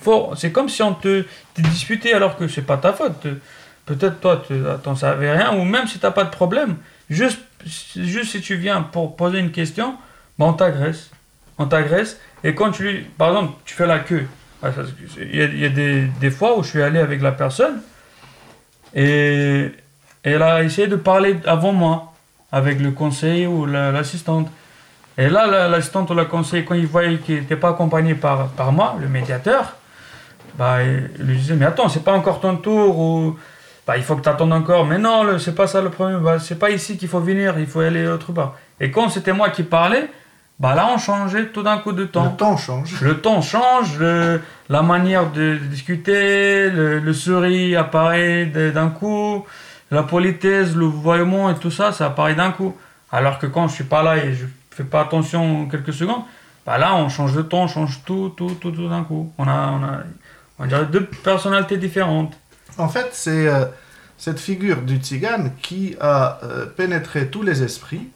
fort. C'est comme si on te, te disputait alors que c'est pas ta faute. Peut-être toi, tu t'en savais rien, ou même si t'as pas de problème, juste, juste si tu viens pour poser une question, bah, on t'agresse. On t'agresse, et quand tu lui. Par exemple, tu fais la queue. Ah, Il y a, il y a des, des fois où je suis allé avec la personne, et elle a essayé de parler avant moi, avec le conseiller ou la- l'assistante. Et là, la- l'assistante ou le conseiller, quand il voyait qu'il n'était pas accompagné par, par moi, le médiateur, bah, il lui disait, mais attends, c'est pas encore ton tour, ou bah, il faut que tu attendes encore. Mais non, c'est pas ça le problème, bah, c'est pas ici qu'il faut venir, il faut aller autre part. Et quand c'était moi qui parlais, bah là, on changeait tout d'un coup de temps.
Le temps change.
Le temps change, le- la manière de discuter, le, le sourire apparaît d'un coup, la politesse, le voyement et tout ça, ça apparaît d'un coup. Alors que quand je suis pas là et je fais pas attention quelques secondes, bah là, on change de ton, on change tout, tout, tout, tout d'un coup. On a, on a, on dirait deux personnalités différentes.
En fait, c'est euh, cette figure du tzigane qui a euh, pénétré tous les esprits,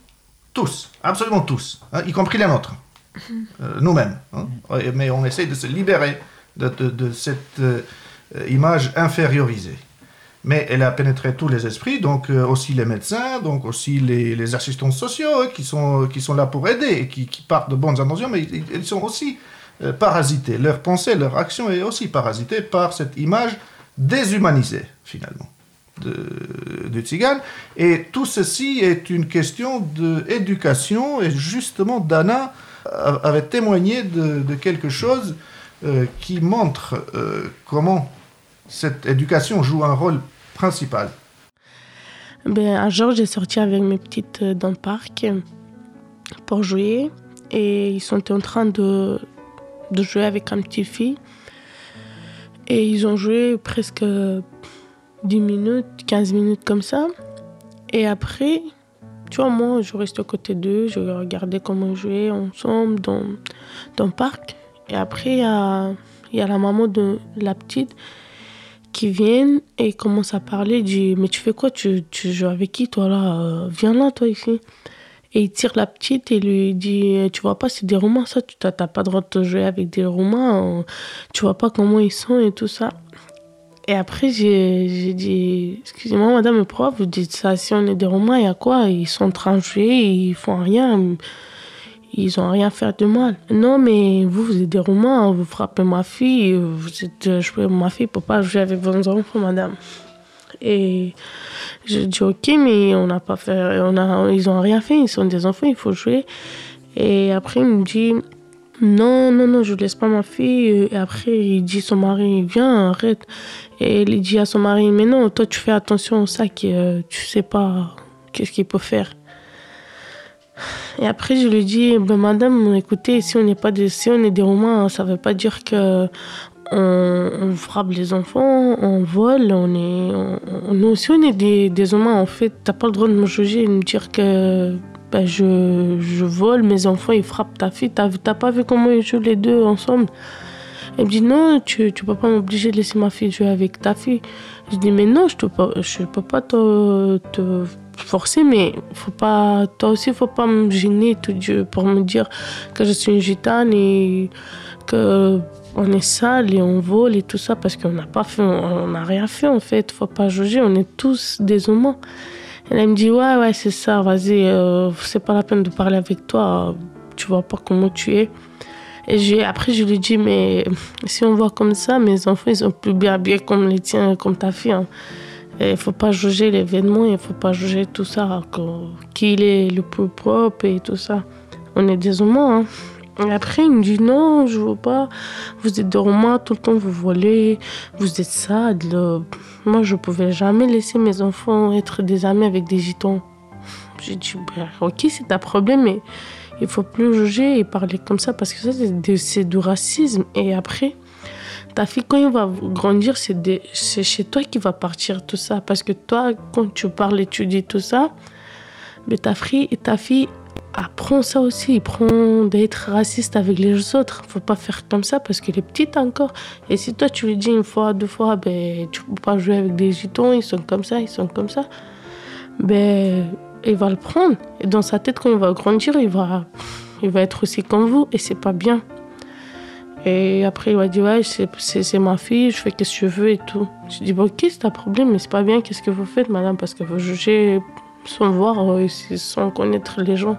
tous, absolument tous, hein, y compris les nôtres, euh, nous-mêmes. hein. Mais on essaye de se libérer de, de- de cette euh, image infériorisée. Mais elle a pénétré tous les esprits, donc euh, aussi les médecins, donc aussi les, assistants sociaux hein, qui, sont, qui sont là pour aider et qui, partent de bonnes intentions, mais ils, sont aussi euh, parasités. Leur pensée, leur action est aussi parasitée par cette image déshumanisée, finalement, de, du tzigane. Et tout ceci est une question d'éducation, et justement, Dana avait témoigné de, quelque chose euh, qui montre comment cette éducation joue un rôle principal.
Ben, un jour, j'ai sorti avec mes petites euh, dans le parc euh, pour jouer et ils sont en train de, de jouer avec un petit fille. Et ils ont joué presque 10 minutes, 15 minutes comme ça. Et après, tu vois, moi, je reste à côté d'eux, je regardais comment ils jouaient ensemble dans, dans le parc. Et après, il y a, il y a la maman de la petite qui viennent et commencent à parler. dit Mais tu fais quoi? Tu, tu joues avec qui toi là? Euh, Viens là, toi ici. Et il tire la petite et lui dit Tu vois pas, c'est des Roumains, ça, tu n'as pas le droit de jouer avec des Roumains. euh, Tu vois pas comment ils sont et tout ça. Et après, j'ai dit Excusez-moi, madame, pourquoi vous dites ça Si on est des Roumains, il y a quoi? Ils sont en ils font rien. Ils ont rien fait de mal. Non, mais vous, vous êtes des Roumains, vous frappez ma fille. Vous êtes, je, ma fille ne peut pas jouer avec vos enfants, madame. Et je dis ok, mais on n'a pas fait, on a, ils ont rien fait, ils sont des enfants, il faut jouer. Et après, il me dit, Non, non, non, je laisse pas ma fille. euh, Et après, il dit son mari, viens, arrête. Et il dit à son mari, mais non, toi, tu fais attention au sac, euh, tu sais pas qu'est-ce qu'il peut faire. Et après, je lui dis, ben, madame, écoutez, si on n'est pas si on est des Romains, ça veut pas dire que on, frappe les enfants, on vole, on est, on, nous aussi, on est des, des humains. En fait, t'as pas le droit de me juger et de me dire que ben, je, vole, mes enfants, ils frappent ta fille. T'as, t'as pas vu comment ils jouent les deux ensemble? Elle me dit, non, tu, tu peux pas m'obliger de laisser ma fille jouer avec ta fille. Je dis, mais non, je te je peux pas te forcer, mais faut pas, toi aussi, faut pas me gêner tout Dieu, pour me dire que je suis une gitane et que on est sale et on vole et tout ça parce qu'on n'a pas fait, on n'a rien fait en fait. Faut pas juger, on est tous des humains. Elle me dit ouais ouais c'est ça, vas-y, euh, c'est pas la peine de parler avec toi, tu vois pas comment tu es. Et j'ai, après je lui dis mais si on voit comme ça, mes enfants ils sont plus bien habillés comme les tiens, comme ta fille. hein. Il faut pas juger l'événement, il faut pas juger tout ça, que- qui il est le plus propre et tout ça. On est des humains. hein. Et après, il me dit non, je veux pas. Vous êtes des Romains, tout le temps vous volez, vous êtes sales. Moi, je pouvais jamais laisser mes enfants être des amis avec des gitans. J'ai dit, ben, ok, c'est ta problème, mais il faut plus juger et parler comme ça parce que ça, c'est du racisme. Et après, ta fille, quand elle va grandir, c'est chez toi qui va partir tout ça. Parce que toi, quand tu parles et tu dis tout ça, mais ta fille, ta fille apprend ça aussi. Il prend d'être raciste avec les autres. Faut pas faire comme ça parce qu'elle est petite encore. Et si toi, tu lui dis une fois, deux fois, ben, tu peux pas jouer avec des gitans, ils sont comme ça, ils sont comme ça, ben, il va le prendre. Et dans sa tête, quand il va grandir, il va, il va être aussi comme vous. Et c'est pas bien. Et après, il va dire, ouais, c'est- ma fille, je fais ce que je veux et tout. Je dis, bon, ok, c'est ta problème, mais c'est pas bien, qu'est-ce que vous faites, madame, parce que vous jugez sans voir, euh, sans connaître les gens.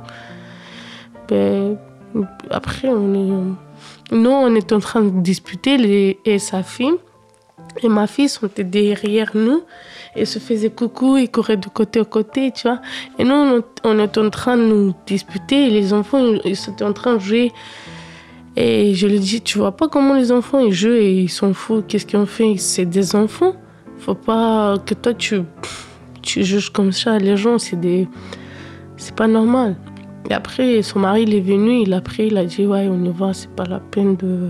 Ben, après, on est, nous, on est en train de disputer, les, et sa fille, et ma fille sont derrière nous, et se faisaient coucou, et couraient de côté à côté, tu vois. Et nous, on, est en train de nous disputer, et les enfants, ils, sont en train de jouer. Et je lui dis, tu vois pas comment les enfants ils jouent et ils sont fous. Qu'est-ce qu'ils ont fait? C'est des enfants. Faut pas que toi tu, tu juges comme ça les gens. C'est des, c'est pas normal. Et après, son mari il est venu, il a pris, il a dit ouais, on y va. C'est pas la peine de,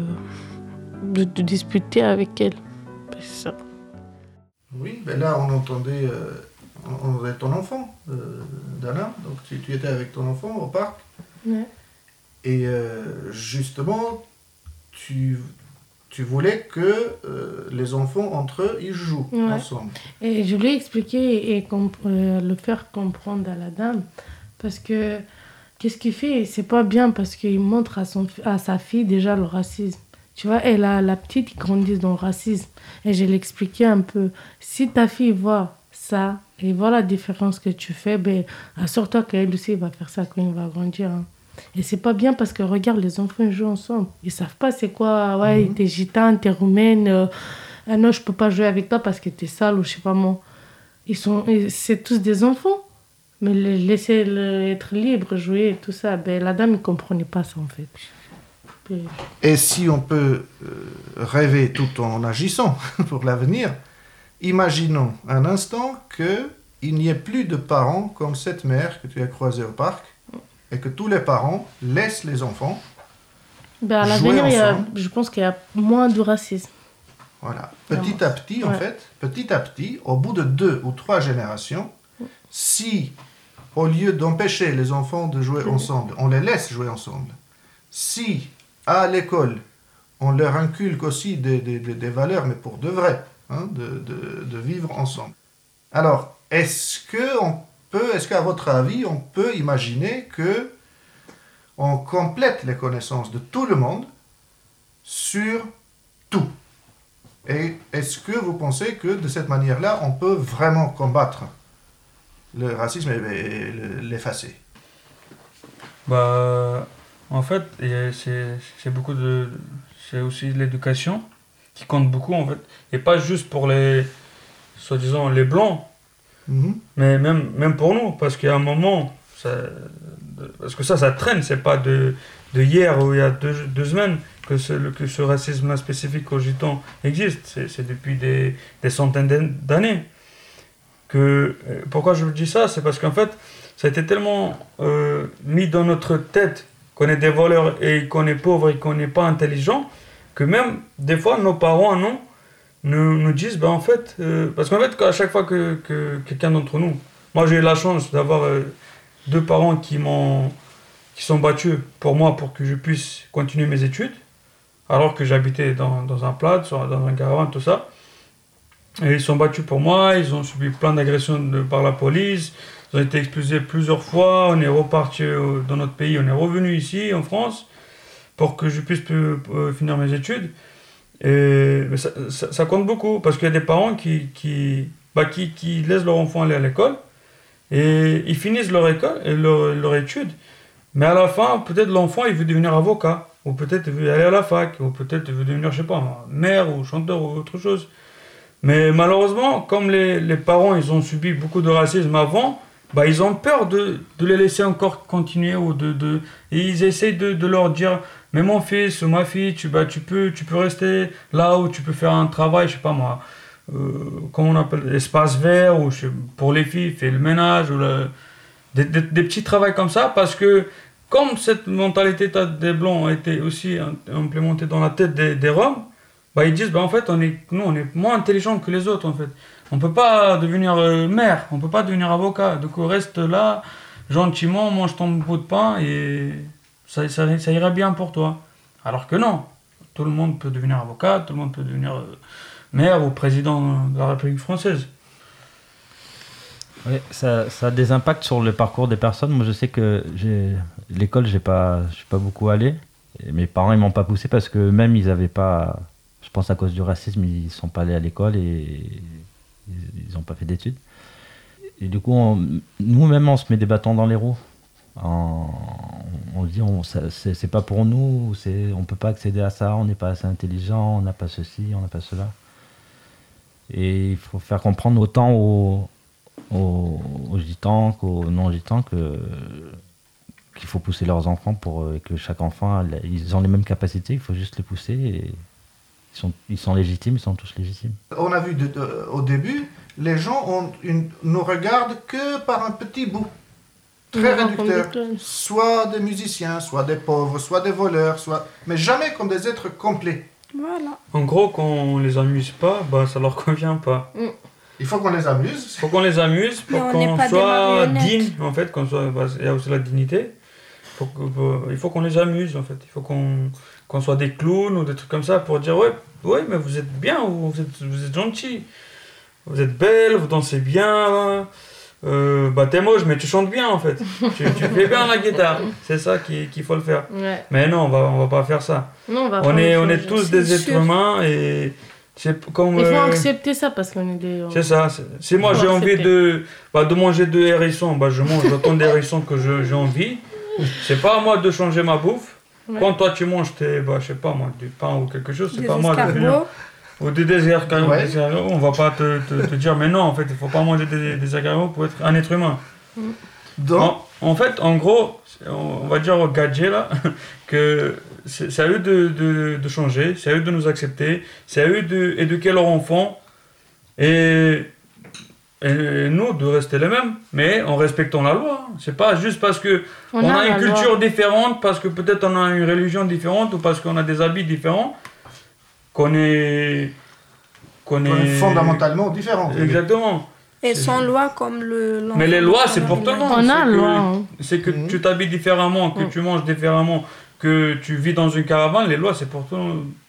de, de disputer avec elle. C'est ça.
Oui, ben là on entendait, euh, on entendait ton enfant, euh, Dana. Donc tu, tu étais avec ton enfant au parc.
Ouais.
Et euh, justement, tu, tu voulais que euh, les enfants entre eux, ils jouent
Ouais.
ensemble.
Et je lui ai expliqué et euh, le faire comprendre à la dame. Parce que qu'est-ce qu'il fait? C'est pas bien parce qu'il montre à, son, à sa fille déjà le racisme. Tu vois, et la, la petite, ils grandissent dans le racisme. Et je l'ai expliqué un peu. Si ta fille voit ça et voit la différence que tu fais, ben, assure-toi qu'elle aussi va faire ça quand il va grandir. hein. Et c'est pas bien parce que regarde, les enfants ils jouent ensemble. Ils savent pas c'est quoi, ouais, t'es gitane, t'es roumaine. euh, ah non, je peux pas jouer avec toi parce que t'es sale ou je sais pas moi. Ils sont, c'est tous des enfants. Mais laisser le, être libre, jouer et tout ça, ben, la dame ne comprenait pas ça en fait. Et-
Et si on peut euh, rêver tout en agissant pour l'avenir, imaginons un instant que il n'y ait plus de parents comme cette mère que tu as croisée au parc et que tous les parents laissent les enfants.
Ben, à l'avenir, je pense qu'il y a moins de racisme.
Voilà. Petit à petit, en
Ouais.
fait, petit à petit, au bout de deux ou trois générations, si au lieu d'empêcher les enfants de jouer ensemble, on les laisse jouer ensemble, si à l'école on leur inculque aussi des, des- des- des valeurs, mais pour de vrai, hein, de, de- de vivre ensemble. Alors, est-ce que on est-ce qu'à votre avis, on peut imaginer que on complète les connaissances de tout le monde sur tout? Et est-ce que vous pensez que de cette manière-là, on peut vraiment combattre le racisme et et le- l'effacer?
Bah, en fait, c'est beaucoup aussi l'éducation qui compte beaucoup, en fait. Et pas juste pour les. soi-disant les blancs,
Mhm.
mais même, même pour nous. Parce qu'à un moment. Parce que ça, ça traîne. C'est pas de. de hier ou il y a deux, deux semaines que ce, que ce racisme spécifique aux gitans existe. C'est depuis des, des centaines d'années. Que, euh, pourquoi je vous dis ça? C'est parce qu'en fait, ça a été tellement euh, mis dans notre tête qu'on est des voleurs et qu'on est pauvre et qu'on n'est pas intelligent que même des fois nos parents non, nous, nous disent ben en fait euh, parce qu'en fait à chaque fois que, que quelqu'un d'entre nous moi j'ai eu la chance d'avoir euh, deux parents qui m'ont qui sont battus pour moi pour que je puisse continuer mes études alors que j'habitais dans, dans un plat dans un caravane tout ça et ils sont battus pour moi ils ont subi plein d'agressions par la police ils ont été expulsés plusieurs fois on est reparti euh, dans notre pays on est revenu ici en France pour que je puisse finir mes études. Et ça, ça- compte beaucoup parce qu'il y a des parents qui, qui, bah, qui, qui laissent leur enfant aller à l'école et ils finissent leur école et leur, leur étude. Mais à la fin, peut-être l'enfant il veut devenir avocat ou peut-être il veut aller à la fac ou peut-être il veut devenir, je sais pas, maire ou chanteur ou autre chose. Mais malheureusement, comme les, les parents ils ont subi beaucoup de racisme avant, bah, ils ont peur de, de les laisser encore continuer ou de, de et ils essayent de, de leur dire mais mon fils ou ma fille tu bah, tu peux tu peux rester là où tu peux faire un travail je sais pas moi euh, comment on appelle espace vert ou pour les filles faire le ménage ou des, petits travaux comme ça parce que comme cette mentalité ta- des blancs a été aussi im- implémentée dans la tête des, roms bah, ils disent bah, en fait on est nous on est moins intelligents que les autres en fait. On peut pas devenir euh, maire on peut pas devenir avocat. Donc reste là gentiment mange ton bout de pain et ça, ça, ça ira bien pour toi alors que non tout le monde peut devenir avocat tout le monde peut devenir euh, maire ou président de la République française
ça, a des impacts sur le parcours des personnes. Moi, je sais que l'école, j'ai pas, je suis pas beaucoup allé. Mes parents, ils m'ont pas poussé parce que même ils avaient pas, je pense à cause du racisme, ils sont pas allés à l'école et ils, ils ont pas fait d'études. Et du coup, nous-mêmes, on se met des bâtons dans les roues. On dit, on, c'est pas pour nous, on peut pas accéder à ça, on n'est pas assez intelligent, on n'a pas ceci, on n'a pas cela. Et il faut faire comprendre autant aux, aux, gitans qu'aux non-gitans que, qu'il faut pousser leurs enfants pour euh, que chaque enfant, ils ont les mêmes capacités, il faut juste les pousser. Et ils, sont, ils sont légitimes, ils sont tous légitimes.
On a vu au début, les gens ont une- nous regardent que par un petit bout. Très réducteur. Soit des musiciens, soit des pauvres, soit des voleurs, soit... mais jamais comme des êtres complets.
Voilà.
en gros quand on les amuse pas bah, ça leur convient pas
Il faut qu'on les amuse.
Il faut qu'on les amuse pour qu'on soit digne, en fait, qu'on soit, bah, il y a aussi la dignité. Faut que- faut- il faut qu'on les amuse, en fait. Il faut qu'on qu'on soit des clowns ou des trucs comme ça pour dire ouais, ouais mais vous êtes bien, ou vous êtes, vous êtes gentil, vous êtes belle, vous dansez bien. Euh, bah t'es moche mais tu chantes bien en fait tu, tu fais bien la guitare c'est ça qu'il qu'il faut le faire
Ouais.
mais non on va, on va pas faire ça
Non, on va
on
pas
est, on est tous des
sûr.
êtres humains et c'est comme
Il faut
euh,
accepter ça parce qu'on est des.
c'est ça. Si moi j'ai envie de, bah, de manger de hérissons, bah, je mange autant de hérissons que j'ai envie. C'est pas à moi de changer ma bouffe.
Ouais.
Quand toi tu manges tes, bah, je sais pas moi, du pain ou quelque chose, c'est pas à moi de venir. Ou des des escargots,
Ouais.
des escargots, on va pas te, te, te dire, mais non, en fait, il faut pas manger des, des escargots pour être un être humain.
Donc,
En, en fait, en gros, on on va dire au gadget là, que c'est à eux de, de, de changer, c'est à eux de nous accepter, c'est à eux d'éduquer leurs enfants et, et nous de rester les mêmes, mais en respectant la loi. C'est pas juste parce que
On
on,
a
une
loi.
culture différente, parce que peut-être on a une religion différente ou parce qu'on a des habits différents, qu'on est. Qu'on
est
est
fondamentalement différents.
Exactement.
Et sans loi comme le.
Mais les lois, c'est pour tout le monde.
On a
C'est
la
que-
loi, hein.
C'est que tu t'habilles différemment, que tu manges différemment, que tu vis dans une caravane, les lois, c'est pour tout,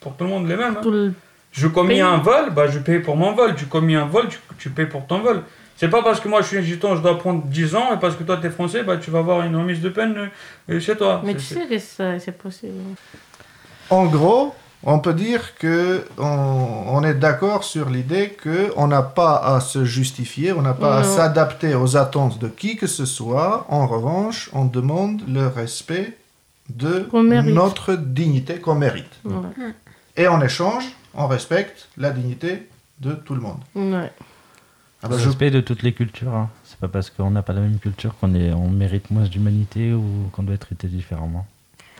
pour tout le monde les mêmes. hein. Je commis
pays.
un vol, bah, je paye pour mon vol. Tu commis un vol, tu, tu payes pour ton vol. C'est pas parce que moi je suis un gitan, je dois prendre 10 ans, et parce que toi tu es français, bah, tu vas avoir une remise de peine euh, chez toi.
Mais
C'est-
tu
c'est-
sais que c'est possible.
En gros, on peut dire que on, on est d'accord sur l'idée que on n'a pas à se justifier, on n'a pas à s'adapter aux attentes de qui que ce soit. En revanche, on demande le respect de notre dignité qu'on mérite.
Ouais.
Et en échange, on respecte la dignité de tout le monde.
Ouais.
Ah bah,
Le
je-
respect de toutes les cultures. hein. C'est pas parce qu'on n'a pas la même culture qu'on est, on mérite moins d'humanité ou qu'on doit être traité différemment.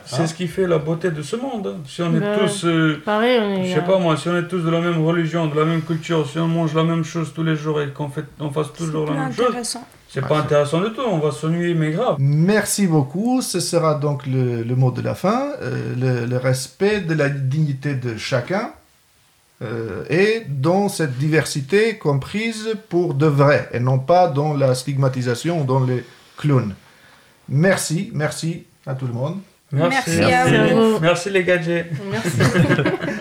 C'est ce qui fait la beauté de ce monde. hein. Si on est
Ben,
tous, euh,
pareil, on est,
je sais
euh,
pas moi, si on est tous de la même religion, de la même culture, si on mange la même chose tous les jours et qu'on fait, on fasse toujours la même chose,
intéressant.
c'est pas intéressant du tout. On va s'ennuyer, mais grave.
Merci beaucoup. Ce sera donc le, le mot de la fin, euh, le, le respect de la dignité de chacun euh, et dans cette diversité comprise pour de vrai et non pas dans la stigmatisation ou dans les clowns. Merci, merci à tout le monde.
Merci,
Merci à vous.
merci les gadgets.
Merci.